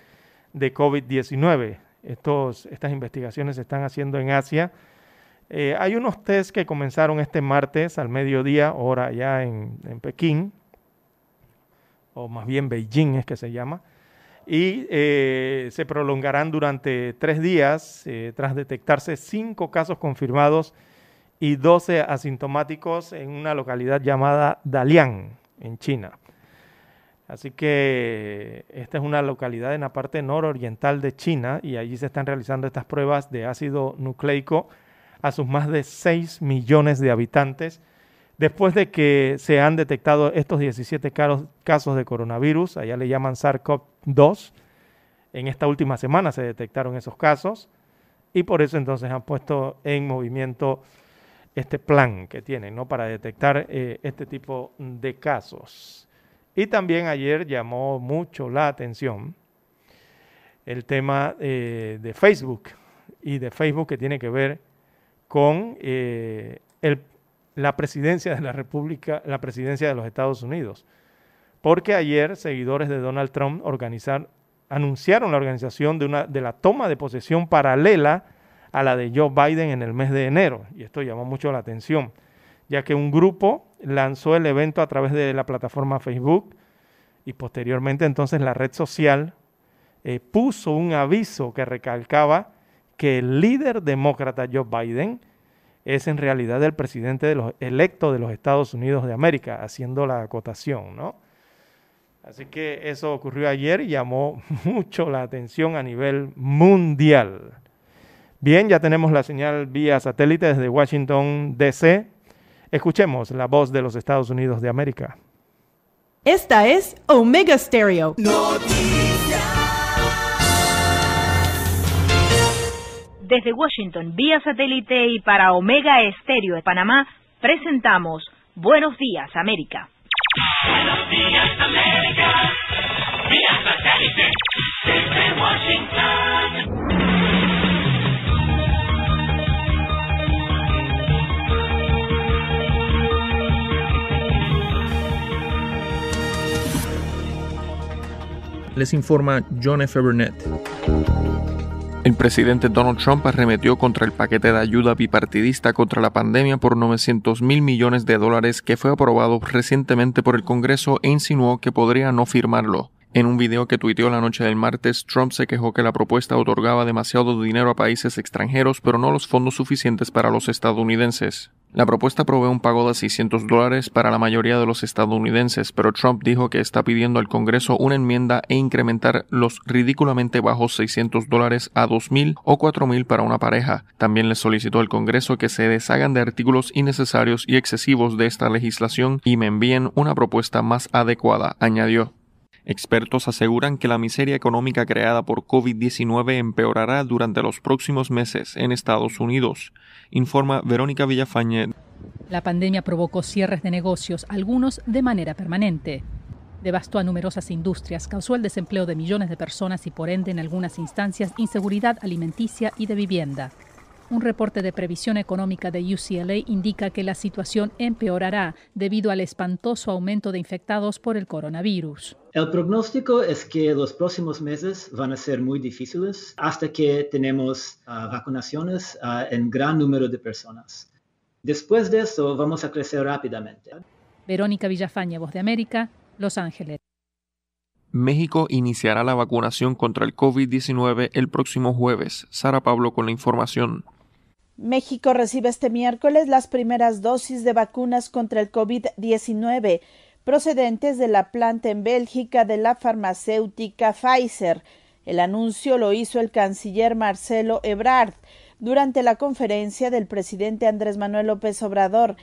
de COVID-19. Estas investigaciones se están haciendo en Asia eh, hay unos test que comenzaron este martes al mediodía, hora ya en, Pekín, o más bien Beijing es que se llama, y eh, se prolongarán durante tres días eh, tras detectarse cinco casos confirmados y 12 asintomáticos en una localidad llamada Dalian, en China. Así que esta es una localidad en la parte nororiental de China y allí se están realizando estas pruebas de ácido nucleico a sus más de 6 millones de habitantes, después de que se han detectado estos 17 casos de coronavirus, allá le llaman SARS-CoV-2, en esta última semana se detectaron esos casos y por eso entonces han puesto en movimiento este plan que tienen ¿no? para detectar eh, este tipo de casos. Y también ayer llamó mucho la atención el tema eh, de Facebook y de Facebook que tiene que ver con eh, la presidencia de la República, la presidencia de los Estados Unidos. Porque ayer seguidores de Donald Trump anunciaron la organización de, una, de la toma de posesión paralela a la de Joe Biden en el mes de enero. Y esto llamó mucho la atención, ya que un grupo lanzó el evento a través de la plataforma Facebook y posteriormente entonces la red social eh, puso un aviso que recalcaba que el líder demócrata Joe Biden es en realidad el presidente de los, electo de los Estados Unidos de América, haciendo la acotación, ¿no? Así que eso ocurrió ayer y llamó mucho la atención a nivel mundial. Bien, ya tenemos la señal vía satélite desde Washington, D.C. Escuchemos la voz de los Estados Unidos de América. Esta es Omega Stereo. Desde Washington, vía satélite y para Omega Estéreo de Panamá, presentamos Buenos Días, América. Buenos días, América. Vía satélite desde Washington. Les informa John F. Burnett. El presidente Donald Trump arremetió contra el paquete de ayuda bipartidista contra la pandemia por 900 mil millones de dólares que fue aprobado recientemente por el Congreso e insinuó que podría no firmarlo. En un video que tuiteó la noche del martes, Trump se quejó que la propuesta otorgaba demasiado dinero a países extranjeros pero no los fondos suficientes para los estadounidenses. La propuesta provee un pago de 600 dólares para la mayoría de los estadounidenses, pero Trump dijo que está pidiendo al Congreso una enmienda e incrementar los ridículamente bajos 600 dólares a 2.000 o 4.000 para una pareja. También le solicitó al Congreso que se deshagan de artículos innecesarios y excesivos de esta legislación y me envíen una propuesta más adecuada, añadió. Expertos aseguran que la miseria económica creada por COVID-19 empeorará durante los próximos meses en Estados Unidos, informa Verónica Villafañe. La pandemia provocó cierres de negocios, algunos de manera permanente. Devastó a numerosas industrias, causó el desempleo de millones de personas y por ende en algunas instancias inseguridad alimenticia y de vivienda. Un reporte de previsión económica de UCLA indica que la situación empeorará debido al espantoso aumento de infectados por el coronavirus. El pronóstico es que los próximos meses van a ser muy difíciles hasta que tenemos uh, vacunaciones uh, en gran número de personas. Después de eso vamos a crecer rápidamente. Verónica Villafaña, Voz de América, Los Ángeles. México iniciará la vacunación contra el COVID-19 el próximo jueves. Sara Pablo con la información. México recibe este miércoles las primeras dosis de vacunas contra el COVID-19 procedentes de la planta en Bélgica de la farmacéutica Pfizer. El anuncio lo hizo el canciller Marcelo Ebrard durante la conferencia del presidente Andrés Manuel López Obrador.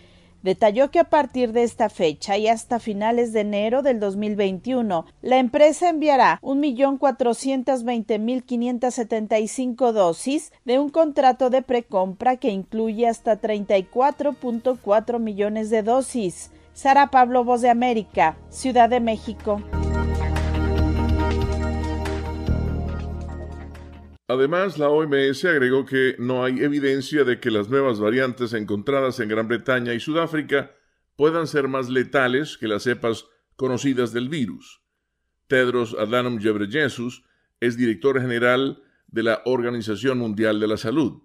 Detalló que a partir de esta fecha y hasta finales de enero del 2021, la empresa enviará 1.420.575 dosis de un contrato de precompra que incluye hasta 34.4 millones de dosis. Sara Pablo, Voz de América, Ciudad de México. Además, la OMS agregó que no hay evidencia de que las nuevas variantes encontradas en Gran Bretaña y Sudáfrica puedan ser más letales que las cepas conocidas del virus. Tedros Adhanom Ghebreyesus es director general de la Organización Mundial de la Salud.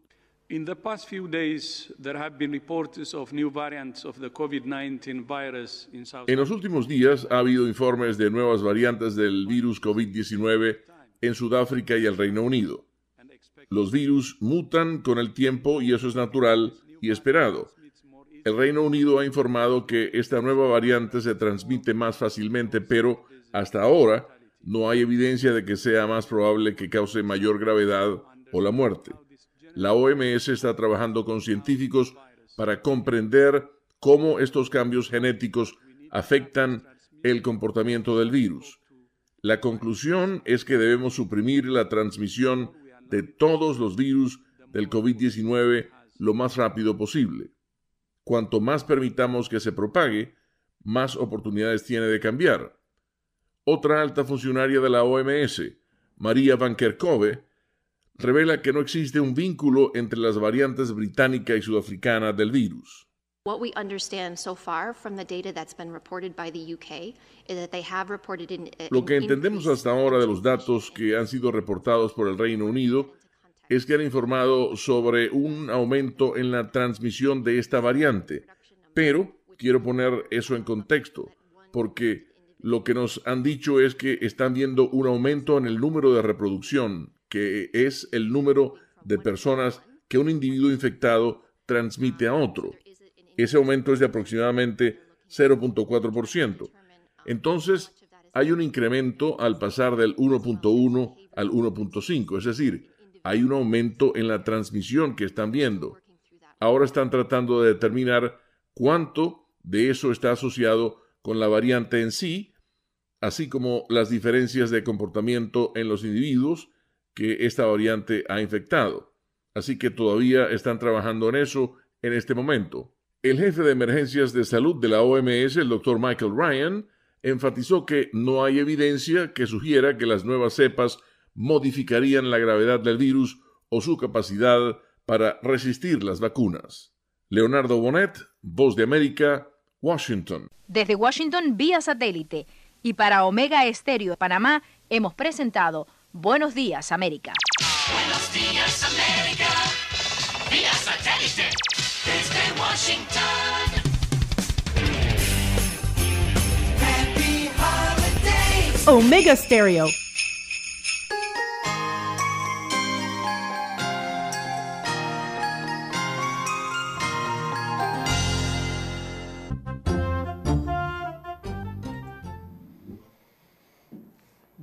In the past few days, there have been reports of new variants of the COVID-19 virus in South En los últimos días ha habido informes de nuevas variantes del virus COVID-19 en Sudáfrica y el Reino Unido. Los virus mutan con el tiempo y eso es natural y esperado. El Reino Unido ha informado que esta nueva variante se transmite más fácilmente, pero hasta ahora no hay evidencia de que sea más probable que cause mayor gravedad o la muerte. La OMS está trabajando con científicos para comprender cómo estos cambios genéticos afectan el comportamiento del virus. La conclusión es que debemos suprimir la transmisión de todos los virus del COVID-19 lo más rápido posible. Cuanto más permitamos que se propague, más oportunidades tiene de cambiar. Otra alta funcionaria de la OMS, María Van Kerkhove, revela que no existe un vínculo entre las variantes británica y sudafricana del virus. Lo que entendemos hasta ahora de los datos que han sido reportados por el Reino Unido es que han informado sobre un aumento en la transmisión de esta variante. Pero quiero poner eso en contexto, porque lo que nos han dicho es que están viendo un aumento en el número de reproducción, que es el número de personas que un individuo infectado transmite a otro. Ese aumento es de aproximadamente 0.4%. Entonces, hay un incremento al pasar del 1.1 al 1.5, es decir, hay un aumento en la transmisión que están viendo. Ahora están tratando de determinar cuánto de eso está asociado con la variante en sí, así como las diferencias de comportamiento en los individuos que esta variante ha infectado. Así que todavía están trabajando en eso en este momento. El jefe de emergencias de salud de la OMS, el doctor Michael Ryan, enfatizó que no hay evidencia que sugiera que las nuevas cepas modificarían la gravedad del virus o su capacidad para resistir las vacunas. Leonardo Bonet, Voz de América, Washington. Desde Washington, vía satélite. Y para Omega Estéreo de Panamá, hemos presentado Buenos Días, América. Buenos días, América. Vía satélite. Desde Washington. Happy holidays. Omega Stereo.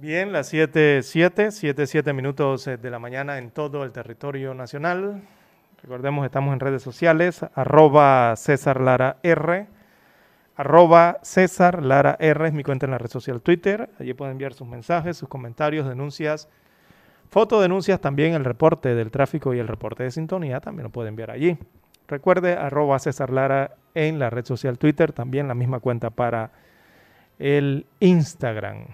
Bien, las 7, 7, 7, 7 minutos eh, de la mañana en todo el territorio nacional. Recordemos, estamos en redes sociales, arroba César Lara R, arroba César Lara R es mi cuenta en la red social Twitter. Allí pueden enviar sus mensajes, sus comentarios, denuncias, fotodenuncias, también el reporte del tráfico y el reporte de sintonía, también lo pueden enviar allí. Recuerde, arroba César Lara en la red social Twitter, también la misma cuenta para el Instagram.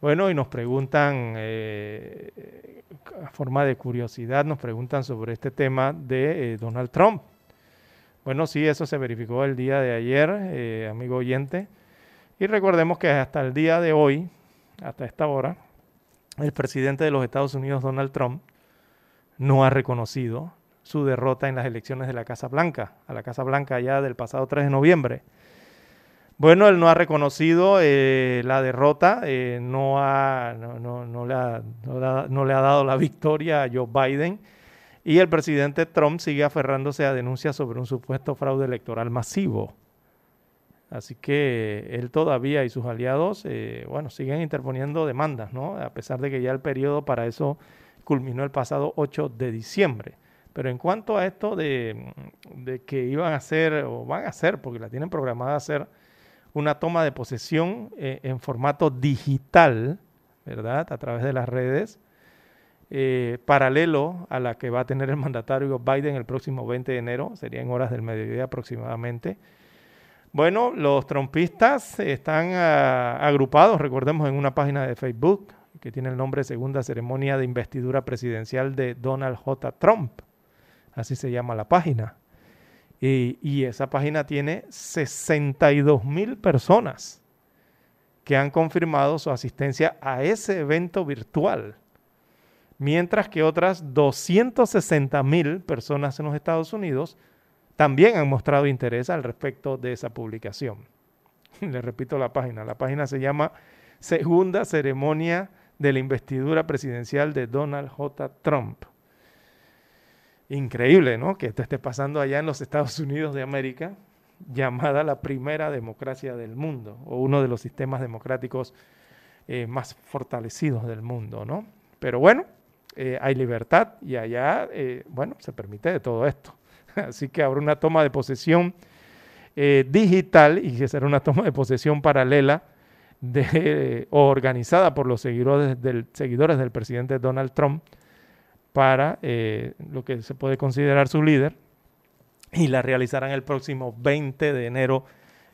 Bueno, y nos preguntan, eh, a forma de curiosidad, nos preguntan sobre este tema de eh, Donald Trump. Bueno, sí, eso se verificó el día de ayer, eh, amigo oyente. Y recordemos que hasta el día de hoy, hasta esta hora, el presidente de los Estados Unidos, Donald Trump, no ha reconocido su derrota en las elecciones de la Casa Blanca, a la Casa Blanca ya del pasado 3 de noviembre. Bueno, él no ha reconocido eh, la derrota, eh, no, ha, no, no, no, le ha, no, le ha, dado la victoria a Joe Biden y el presidente Trump sigue aferrándose a denuncias sobre un supuesto fraude electoral masivo. Así que él todavía y sus aliados, eh, bueno, siguen interponiendo demandas, ¿no? A pesar de que ya el periodo para eso culminó el pasado 8 de diciembre. Pero en cuanto a esto de, de que iban a hacer, o van a hacer, porque la tienen programada a hacer, una toma de posesión eh, en formato digital, ¿verdad? A través de las redes, eh, paralelo a la que va a tener el mandatario Biden el próximo 20 de enero, sería en horas del mediodía aproximadamente. Bueno, los trompistas están ah, agrupados, recordemos, en una página de Facebook que tiene el nombre Segunda Ceremonia de Investidura Presidencial de Donald J. Trump. Así se llama la página. Y, esa página tiene 62 mil personas que han confirmado su asistencia a ese evento virtual, mientras que otras 260 mil personas en los Estados Unidos también han mostrado interés al respecto de esa publicación. Le repito la página, la página se llama Segunda Ceremonia de la Investidura Presidencial de Donald J. Trump. Increíble, ¿no? Que esto esté pasando allá en los Estados Unidos de América, llamada la primera democracia del mundo, o uno de los sistemas democráticos eh, más fortalecidos del mundo, ¿no? Pero bueno, eh, hay libertad y allá, eh, bueno, se permite de todo esto. Así que habrá una toma de posesión digital y que será una toma de posesión paralela de, organizada por los seguidores del, seguidores del presidente Donald Trump para eh, lo que se puede considerar su líder y la realizarán el próximo 20 de enero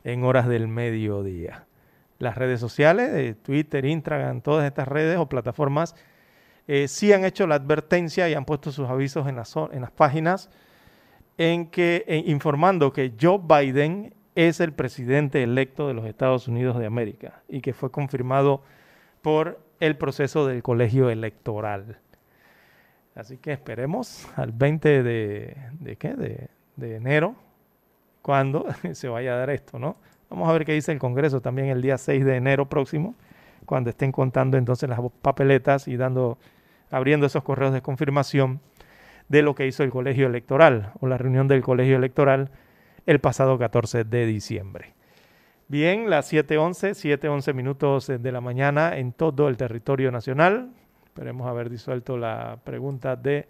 en horas del mediodía. Las redes sociales, de Twitter, Instagram, todas estas redes o plataformas, eh, sí han hecho la advertencia y han puesto sus avisos en las, en las páginas en que, eh, informando que Joe Biden es el presidente electo de los Estados Unidos de América y que fue confirmado por el proceso del colegio electoral. Así que esperemos al 20 de, de, ¿qué? de, enero, cuando se vaya a dar esto, ¿no? Vamos a ver qué dice el Congreso también el día 6 de enero próximo, cuando estén contando entonces las papeletas y dando, abriendo esos correos de confirmación de lo que hizo el colegio electoral o la reunión del colegio electoral el pasado 14 de diciembre. Bien, las 7.11, 7.11 minutos de la mañana en todo el territorio nacional. Esperemos haber disuelto la pregunta de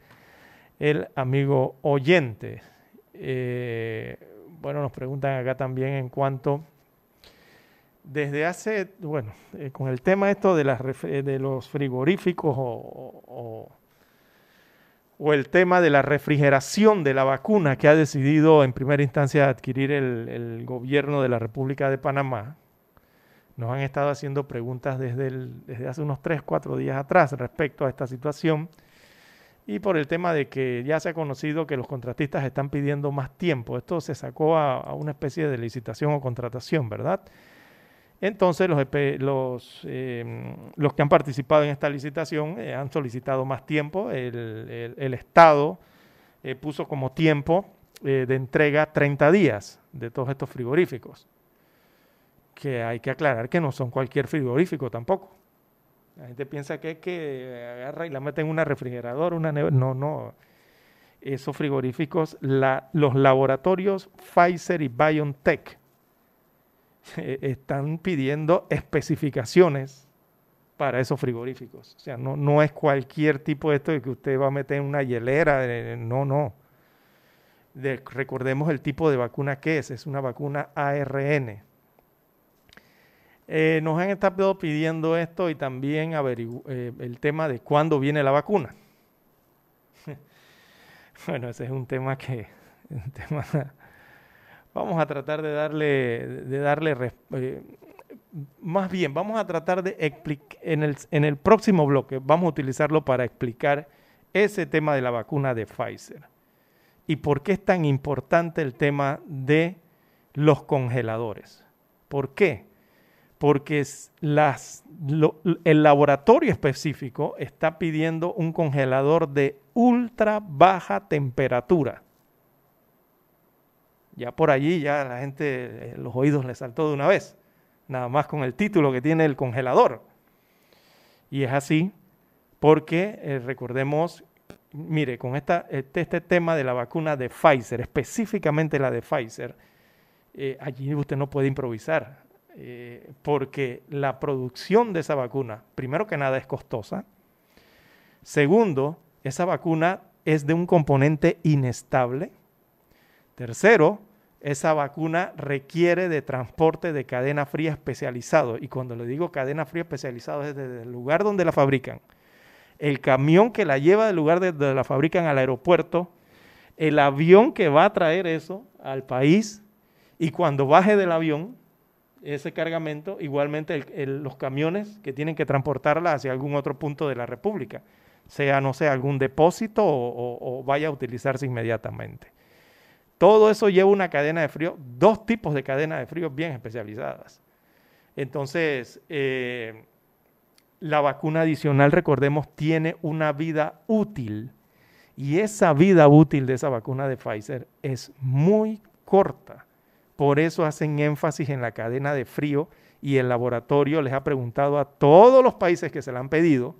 el amigo oyente. Eh, bueno, nos preguntan acá también en cuanto desde hace, bueno, eh, con el tema esto de, las, de los frigoríficos o, o, el tema de la refrigeración de la vacuna que ha decidido en primera instancia adquirir el gobierno de la República de Panamá, nos han estado haciendo preguntas desde, hace unos 3, 4 días atrás respecto a esta situación y por el tema de que ya se ha conocido que los contratistas están pidiendo más tiempo. Esto se sacó a, una especie de licitación o contratación, ¿verdad? Entonces los, los, eh, los que han participado en esta licitación eh, han solicitado más tiempo. El, el, Estado eh, puso como tiempo de entrega 30 días de todos estos frigoríficos. Que hay que aclarar que no son cualquier frigorífico tampoco. La gente piensa que es que agarra y la mete en una refrigeradora, una No, no. Esos frigoríficos, la, los laboratorios Pfizer y BioNTech están pidiendo especificaciones para esos frigoríficos. O sea, no, no es cualquier tipo de esto de que usted va a meter en una hielera, no, no. recordemos el tipo de vacuna que es, es una vacuna ARN. Eh, nos han estado pidiendo esto y también eh, el tema de cuándo viene la vacuna. bueno, ese es un tema que, Vamos a tratar de darle, de darle eh, más bien, vamos a tratar de explicar, en el próximo bloque, vamos a utilizarlo para explicar ese tema de la vacuna de Pfizer. ¿Y por qué es tan importante el tema de los congeladores? ¿Por qué? Porque el laboratorio específico está pidiendo un congelador de ultra baja temperatura ya por allí ya la gente, eh, los oídos le saltó de una vez, nada más con el título que tiene el congelador. Y es así porque eh, recordemos, mire, con este, este, tema de la vacuna de Pfizer, específicamente la de Pfizer, eh, allí usted no puede improvisar, porque la producción de esa vacuna, primero que nada, es costosa. Segundo, esa vacuna es de un componente inestable Tercero, esa vacuna requiere de transporte de cadena fría especializado. Y cuando le digo cadena fría especializado es desde el lugar donde la fabrican. El camión que la lleva del lugar donde la fabrican al aeropuerto, el avión que va a traer eso al país y cuando baje del avión ese cargamento, igualmente los camiones que tienen que transportarla hacia algún otro punto de la República, sea, no sea algún depósito o vaya a utilizarse inmediatamente. Todo eso lleva una cadena de frío, dos tipos de cadenas de frío bien especializadas. Entonces, eh, la vacuna adicional, recordemos, tiene una vida útil. Y esa vida útil de esa vacuna de Pfizer es muy corta. Por eso hacen énfasis en la cadena de frío y el laboratorio les ha preguntado a todos los países que se la han pedido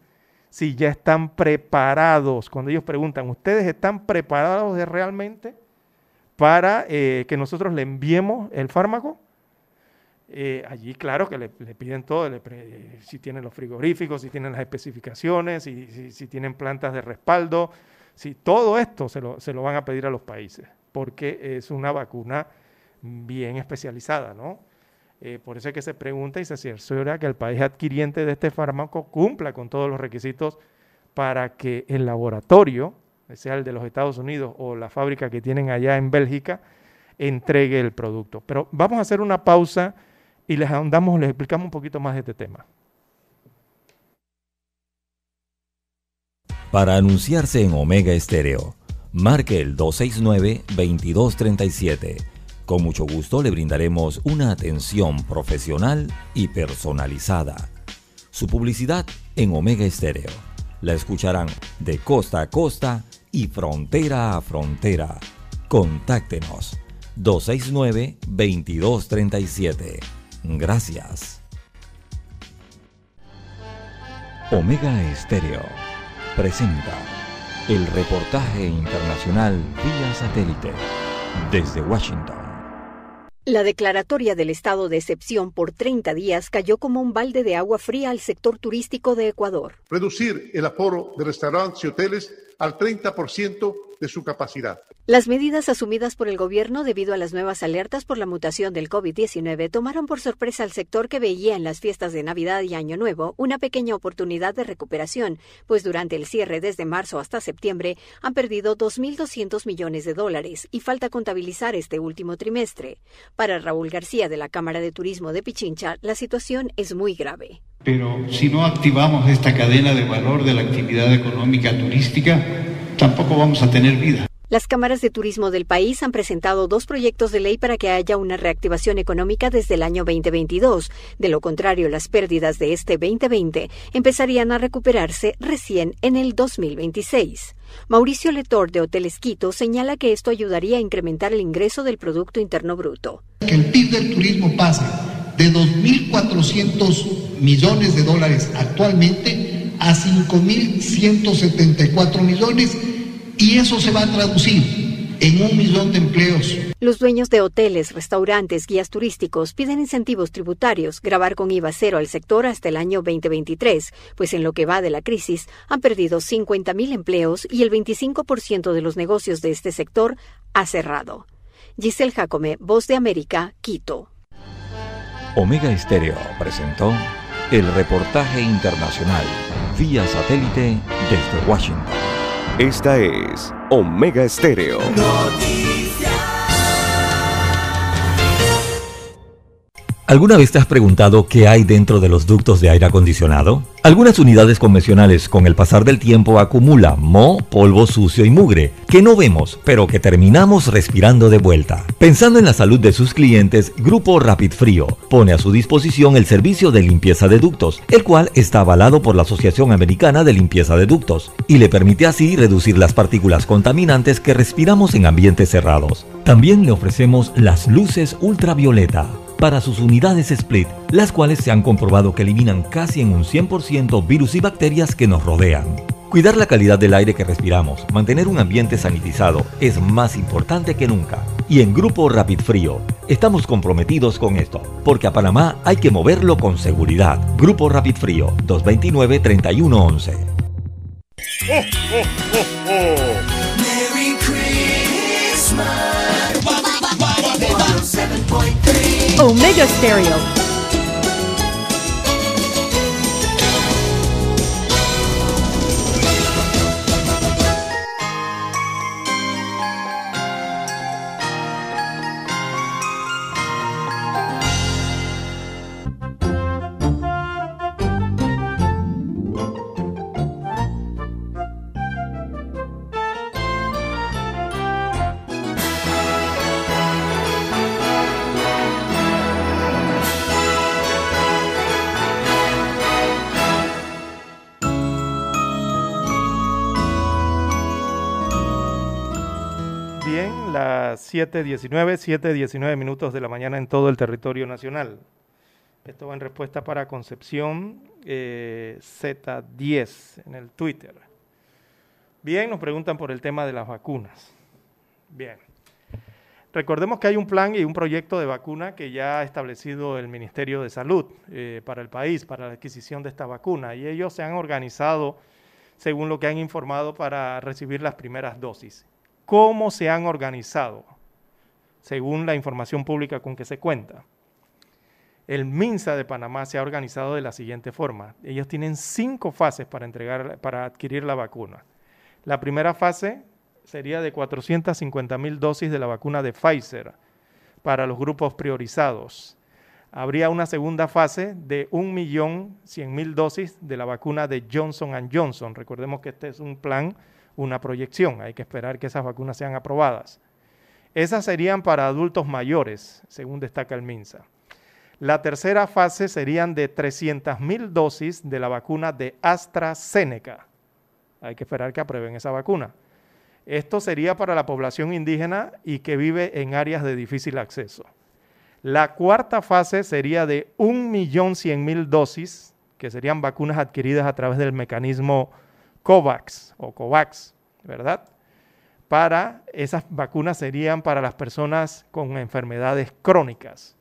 si ya están preparados. Cuando ellos preguntan, ¿ustedes están preparados realmente? para eh, que nosotros le enviemos el fármaco. Eh, allí, claro, que le, piden todo, si tienen los frigoríficos, si tienen las especificaciones, si, tienen plantas de respaldo, si todo esto se lo, van a pedir a los países, porque es una vacuna bien especializada, ¿no? Eh, por eso es que se pregunta y se asegura que el país adquiriente de este fármaco cumpla con todos los requisitos para que el laboratorio sea el de los Estados Unidos o la fábrica que tienen allá en Bélgica, entregue el producto. Pero vamos a hacer una pausa y les ahondamos, les explicamos un poquito más de este tema. Para anunciarse en Omega Estéreo, marque el 269-2237. Con mucho gusto le brindaremos una atención profesional y personalizada. Su publicidad en Omega Estéreo. La escucharán de costa a costa y frontera a frontera. Contáctenos 269-2237. Gracias. Omega Estéreo presenta el reportaje internacional vía satélite desde Washington. La declaratoria del estado de excepción por 30 días cayó como un balde de agua fría al sector turístico de Ecuador. Reducir el aforo de restaurantes y hoteles al 30% de su capacidad. Las medidas asumidas por el gobierno debido a las nuevas alertas por la mutación del COVID-19 tomaron por sorpresa al sector que veía en las fiestas de Navidad y Año Nuevo una pequeña oportunidad de recuperación, pues durante el cierre desde marzo hasta septiembre han perdido 2.200 millones de dólares y falta contabilizar este último trimestre. Para Raúl García de la Cámara de Turismo de Pichincha, la situación es muy grave. Pero si no activamos esta cadena de valor de la actividad económica turística, tampoco vamos a tener vida. Las cámaras de turismo del país han presentado dos proyectos de ley para que haya una reactivación económica desde el año 2022. De lo contrario, las pérdidas de este 2020 empezarían a recuperarse recién en el 2026. Mauricio Letor de Hoteles Quito señala que esto ayudaría a incrementar el ingreso del Producto Interno Bruto. Que el PIB del turismo pasa de 2.400 millones de dólares actualmente a 5.174 millones y eso se va a traducir en un millón de empleos. Los dueños de hoteles, restaurantes, guías turísticos piden incentivos tributarios, grabar con IVA cero al sector hasta el año 2023, pues en lo que va de la crisis han perdido 50.000 empleos y el 25% de los negocios de este sector ha cerrado. Giselle Jacome, Voz de América, Quito. Omega Estéreo presentó el reportaje internacional vía satélite desde Washington. Esta es Omega Estéreo. ¿Alguna vez te has preguntado qué hay dentro de los ductos de aire acondicionado? Algunas unidades convencionales con el pasar del tiempo acumulan moho, polvo sucio y mugre, que no vemos, pero que terminamos respirando de vuelta. Pensando en la salud de sus clientes, Grupo Rapid Frío pone a su disposición el servicio de limpieza de ductos, el cual está avalado por la Asociación Americana de Limpieza de Ductos, y le permite así reducir las partículas contaminantes que respiramos en ambientes cerrados. También le ofrecemos las luces ultravioleta para sus unidades split, las cuales se han comprobado que eliminan casi en un 100% virus y bacterias que nos rodean. Cuidar la calidad del aire que respiramos, mantener un ambiente sanitizado es más importante que nunca. Y en Grupo Rapid Frío estamos comprometidos con esto, porque a Panamá hay que moverlo con seguridad. Grupo Rapid Frío 229-3111. Merry Omega Stereo. 7.19, 7.19 minutos de la mañana en todo el territorio nacional. Esto va en respuesta para Concepción eh, Z10 en el Twitter. Bien, nos preguntan por el tema de las vacunas. Bien. Recordemos que hay un plan y un proyecto de vacuna que ya ha establecido el Ministerio de Salud eh, para el país, para la adquisición de esta vacuna. Y ellos se han organizado, según lo que han informado, para recibir las primeras dosis. ¿Cómo se han organizado? Según la información pública con que se cuenta. El MINSA de Panamá se ha organizado de la siguiente forma. Ellos tienen cinco fases para, entregar, para adquirir la vacuna. La primera fase sería de 450 mil dosis de la vacuna de Pfizer para los grupos priorizados. Habría una segunda fase de 1.100.000 dosis de la vacuna de Johnson Johnson. Recordemos que este es un plan, una proyección. Hay que esperar que esas vacunas sean aprobadas. Esas serían para adultos mayores, según destaca el MINSA. La tercera fase serían de 300.000 dosis de la vacuna de AstraZeneca. Hay que esperar que aprueben esa vacuna. Esto sería para la población indígena y que vive en áreas de difícil acceso. La cuarta fase sería de 1.100.000 dosis, que serían vacunas adquiridas a través del mecanismo COVAX o COVAX, ¿verdad? Para esas vacunas serían para las personas con enfermedades crónicas.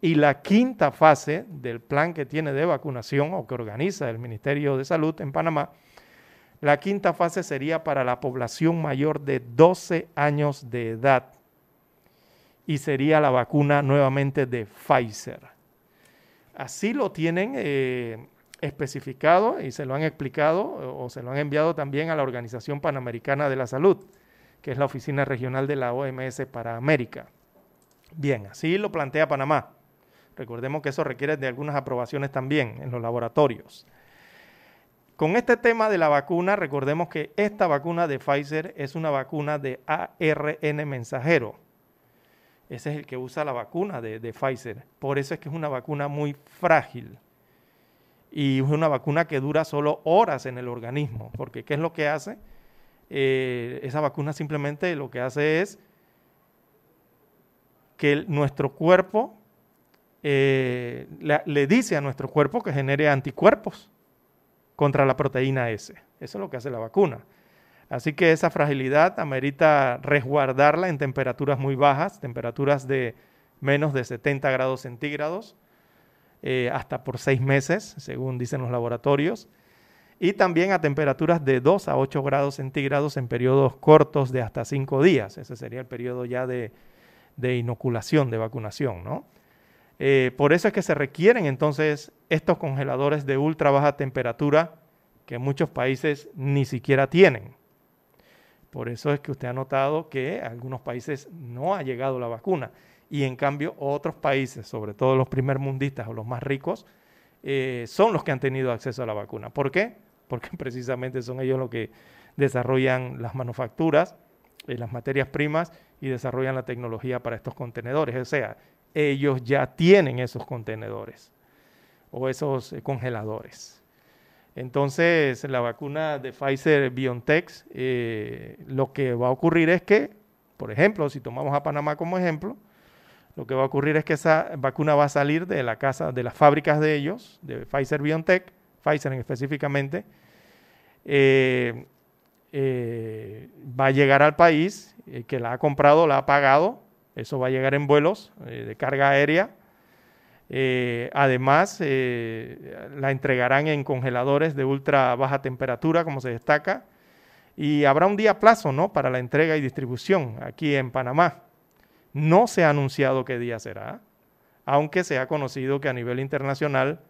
Y la quinta fase del plan que tiene de vacunación o que organiza el Ministerio de Salud en Panamá la quinta fase sería para la población mayor de 12 años de edad y sería la vacuna nuevamente de Pfizer. Así lo tienen eh, especificado y se lo han explicado o se lo han enviado también a la Organización Panamericana de la Salud, que es la oficina regional de la OMS para América. Bien, así lo plantea Panamá. Recordemos que eso requiere de algunas aprobaciones también en los laboratorios. con este tema de la vacuna, recordemos que esta vacuna de Pfizer es una vacuna de ARN mensajero. Ese es el que usa la vacuna de, Pfizer. Por eso es que es una vacuna muy frágil y es una vacuna que dura solo horas en el organismo, porque ¿qué es lo que hace? Eh, esa vacuna simplemente lo que hace es que nuestro cuerpo eh, le, dice a nuestro cuerpo que genere anticuerpos contra la proteína S. Eso es lo que hace la vacuna. Así que esa fragilidad amerita resguardarla en temperaturas muy bajas, temperaturas de menos de 70 grados centígrados, eh, hasta por seis meses, según dicen los laboratorios, y también a temperaturas de 2 a 8 grados centígrados en periodos cortos de hasta 5 días. Ese sería el periodo ya de, inoculación, de vacunación, ¿no? Eh, por eso es que se requieren entonces estos congeladores de ultra baja temperatura que muchos países ni siquiera tienen. Por eso es que usted ha notado que a algunos países no ha llegado la vacuna y en cambio otros países, sobre todo los primermundistas o los más ricos, eh, son los que han tenido acceso a la vacuna. ¿Por qué? Porque precisamente son ellos los que desarrollan las manufacturas, eh, las materias primas y desarrollan la tecnología para estos contenedores. O sea, ellos ya tienen esos contenedores o esos eh, congeladores. Entonces, la vacuna de Pfizer BioNTech, lo que va a ocurrir es que, por ejemplo, si tomamos a Panamá como ejemplo, lo que va a ocurrir es que esa vacuna va a salir de la casa, de las fábricas de ellos, de Pfizer BioNTech, Pfizer específicamente, eh, eh, va a llegar al país, el que la ha comprado la ha pagado, eso va a llegar en vuelos eh, de carga aérea. además, la entregarán en congeladores de ultra baja temperatura, como se destaca, y habrá un día plazo ¿no? para la entrega y distribución aquí en Panamá. No se ha anunciado qué día será, aunque se ha conocido que a nivel internacional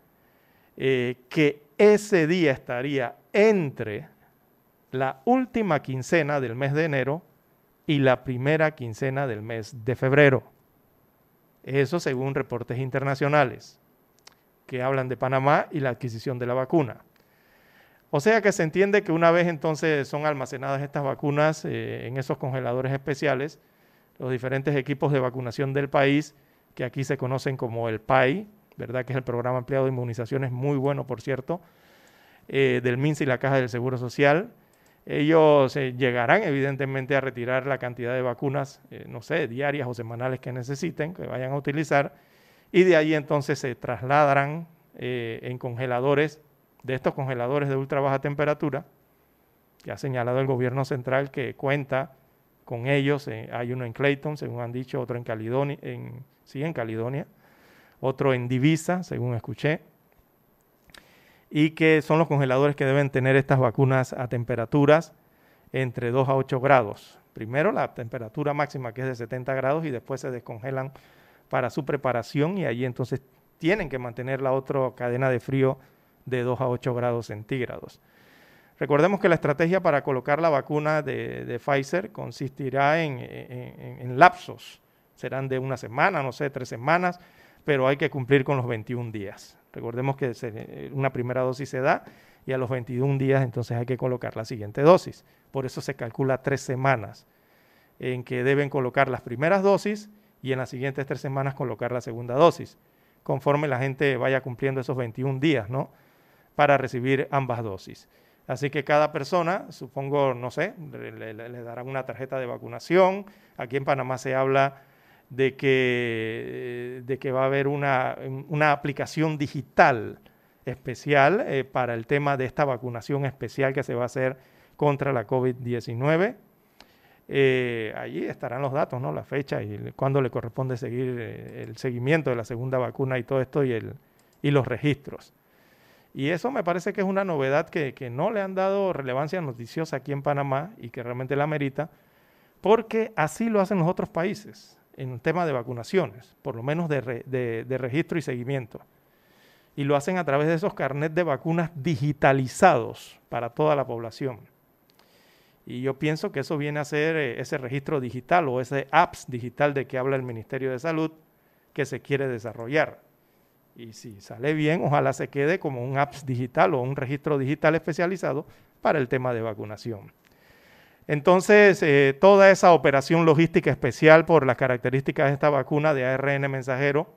eh, que ese día estaría entre la última quincena del mes de enero y la primera quincena del mes de febrero. Eso según reportes internacionales que hablan de Panamá y la adquisición de la vacuna. O sea que se entiende que una vez entonces son almacenadas estas vacunas eh, en esos congeladores especiales, los diferentes equipos de vacunación del país, que aquí se conocen como el PAI, ¿verdad? que es el programa ampliado de inmunizaciones, muy bueno, por cierto, eh, del MINS y la Caja del Seguro Social. Ellos eh, llegarán, evidentemente, a retirar la cantidad de vacunas, eh, no sé, diarias o semanales que necesiten, que vayan a utilizar, y de ahí entonces se trasladarán en congeladores, de estos congeladores de ultra baja temperatura, que ha señalado el gobierno central que cuenta con ellos. Hay uno en Clayton, según han dicho, otro en Caledonia, en, sí, en Caledonia, otro en Divisa, según escuché, y que son los congeladores que deben tener estas vacunas a temperaturas entre 2 a 8 grados. Primero la temperatura máxima que es de 70 grados y después se descongelan para su preparación y allí entonces tienen que mantener la otra cadena de frío de 2 a 8 grados centígrados. Recordemos que la estrategia para colocar la vacuna de, Pfizer consistirá en, lapsos. Serán de una semana, no sé, tres semanas, pero hay que cumplir con los 21 días. Recordemos que una primera dosis se da y a los 21 días entonces hay que colocar la siguiente dosis. Por eso se calcula tres semanas en que deben colocar las primeras dosis y en las siguientes tres semanas colocar la segunda dosis, conforme la gente vaya cumpliendo esos 21 días, ¿no? Para recibir ambas dosis. Así que cada persona, supongo, no sé, le, darán una tarjeta de vacunación. Aquí en Panamá se habla de que, de que va a haber una, aplicación digital especial eh, para el tema de esta vacunación especial que se va a hacer contra la COVID-19. Eh, allí estarán los datos, ¿no? La fecha y cuándo le corresponde seguir eh, el seguimiento de la segunda vacuna y todo esto y, el, y los registros. Y eso me parece que es una novedad que, no le han dado relevancia noticiosa aquí en Panamá y que realmente la merita, porque así lo hacen los otros países en el tema de vacunaciones, por lo menos de, registro y seguimiento. Y lo hacen a través de esos carnets de vacunas digitalizados para toda la población. Y yo pienso que eso viene a ser eh, ese registro digital o ese apps digital de que habla el Ministerio de Salud que se quiere desarrollar Y si sale bien, ojalá se quede como un apps digital o un registro digital especializado para el tema de vacunación. Entonces, eh, toda esa operación logística especial por las características de esta vacuna de ARN mensajero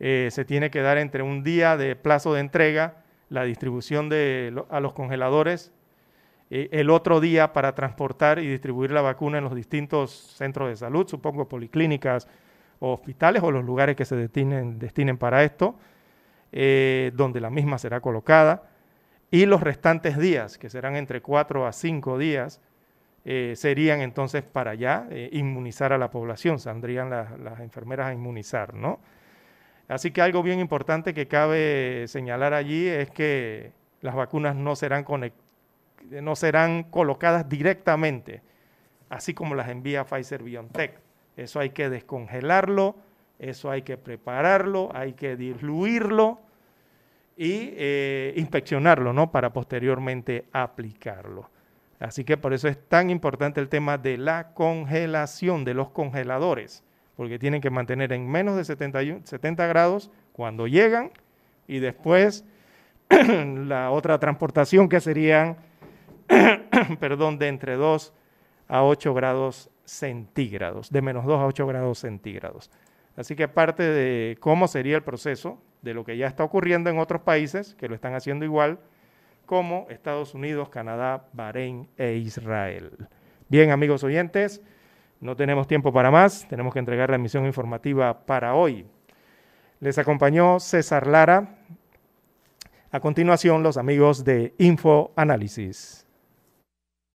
eh, se tiene que dar entre un día de plazo de entrega, la distribución de, a los congeladores, eh, el otro día para transportar y distribuir la vacuna en los distintos centros de salud, supongo policlínicas hospitales o los lugares que se destinen, destinen para esto, donde la misma será colocada y los restantes días, que serán entre cuatro a cinco días, eh, serían entonces para allá eh, inmunizar a la población, saldrían las enfermeras a inmunizar, ¿no? Así que algo bien importante que cabe señalar allí es que las vacunas no serán, no serán colocadas directamente, así como las envía Pfizer BioNTech. Eso hay que descongelarlo, eso hay que prepararlo, hay que diluirlo y eh, inspeccionarlo, ¿no? Para posteriormente aplicarlo. Así que por eso es tan importante el tema de la congelación de los congeladores, porque tienen que mantener en menos de 70 grados cuando llegan y después la otra transportación que serían, perdón, de entre 2 a 8 grados centígrados, de menos 2 a 8 grados centígrados. Así que parte de cómo sería el proceso, de lo que ya está ocurriendo en otros países que lo están haciendo igual, como Estados Unidos, Canadá, Bahrein e Israel. Bien, amigos oyentes, no tenemos tiempo para más, tenemos que entregar la emisión informativa para hoy. Les acompañó César Lara. A continuación, los amigos de Info Análisis.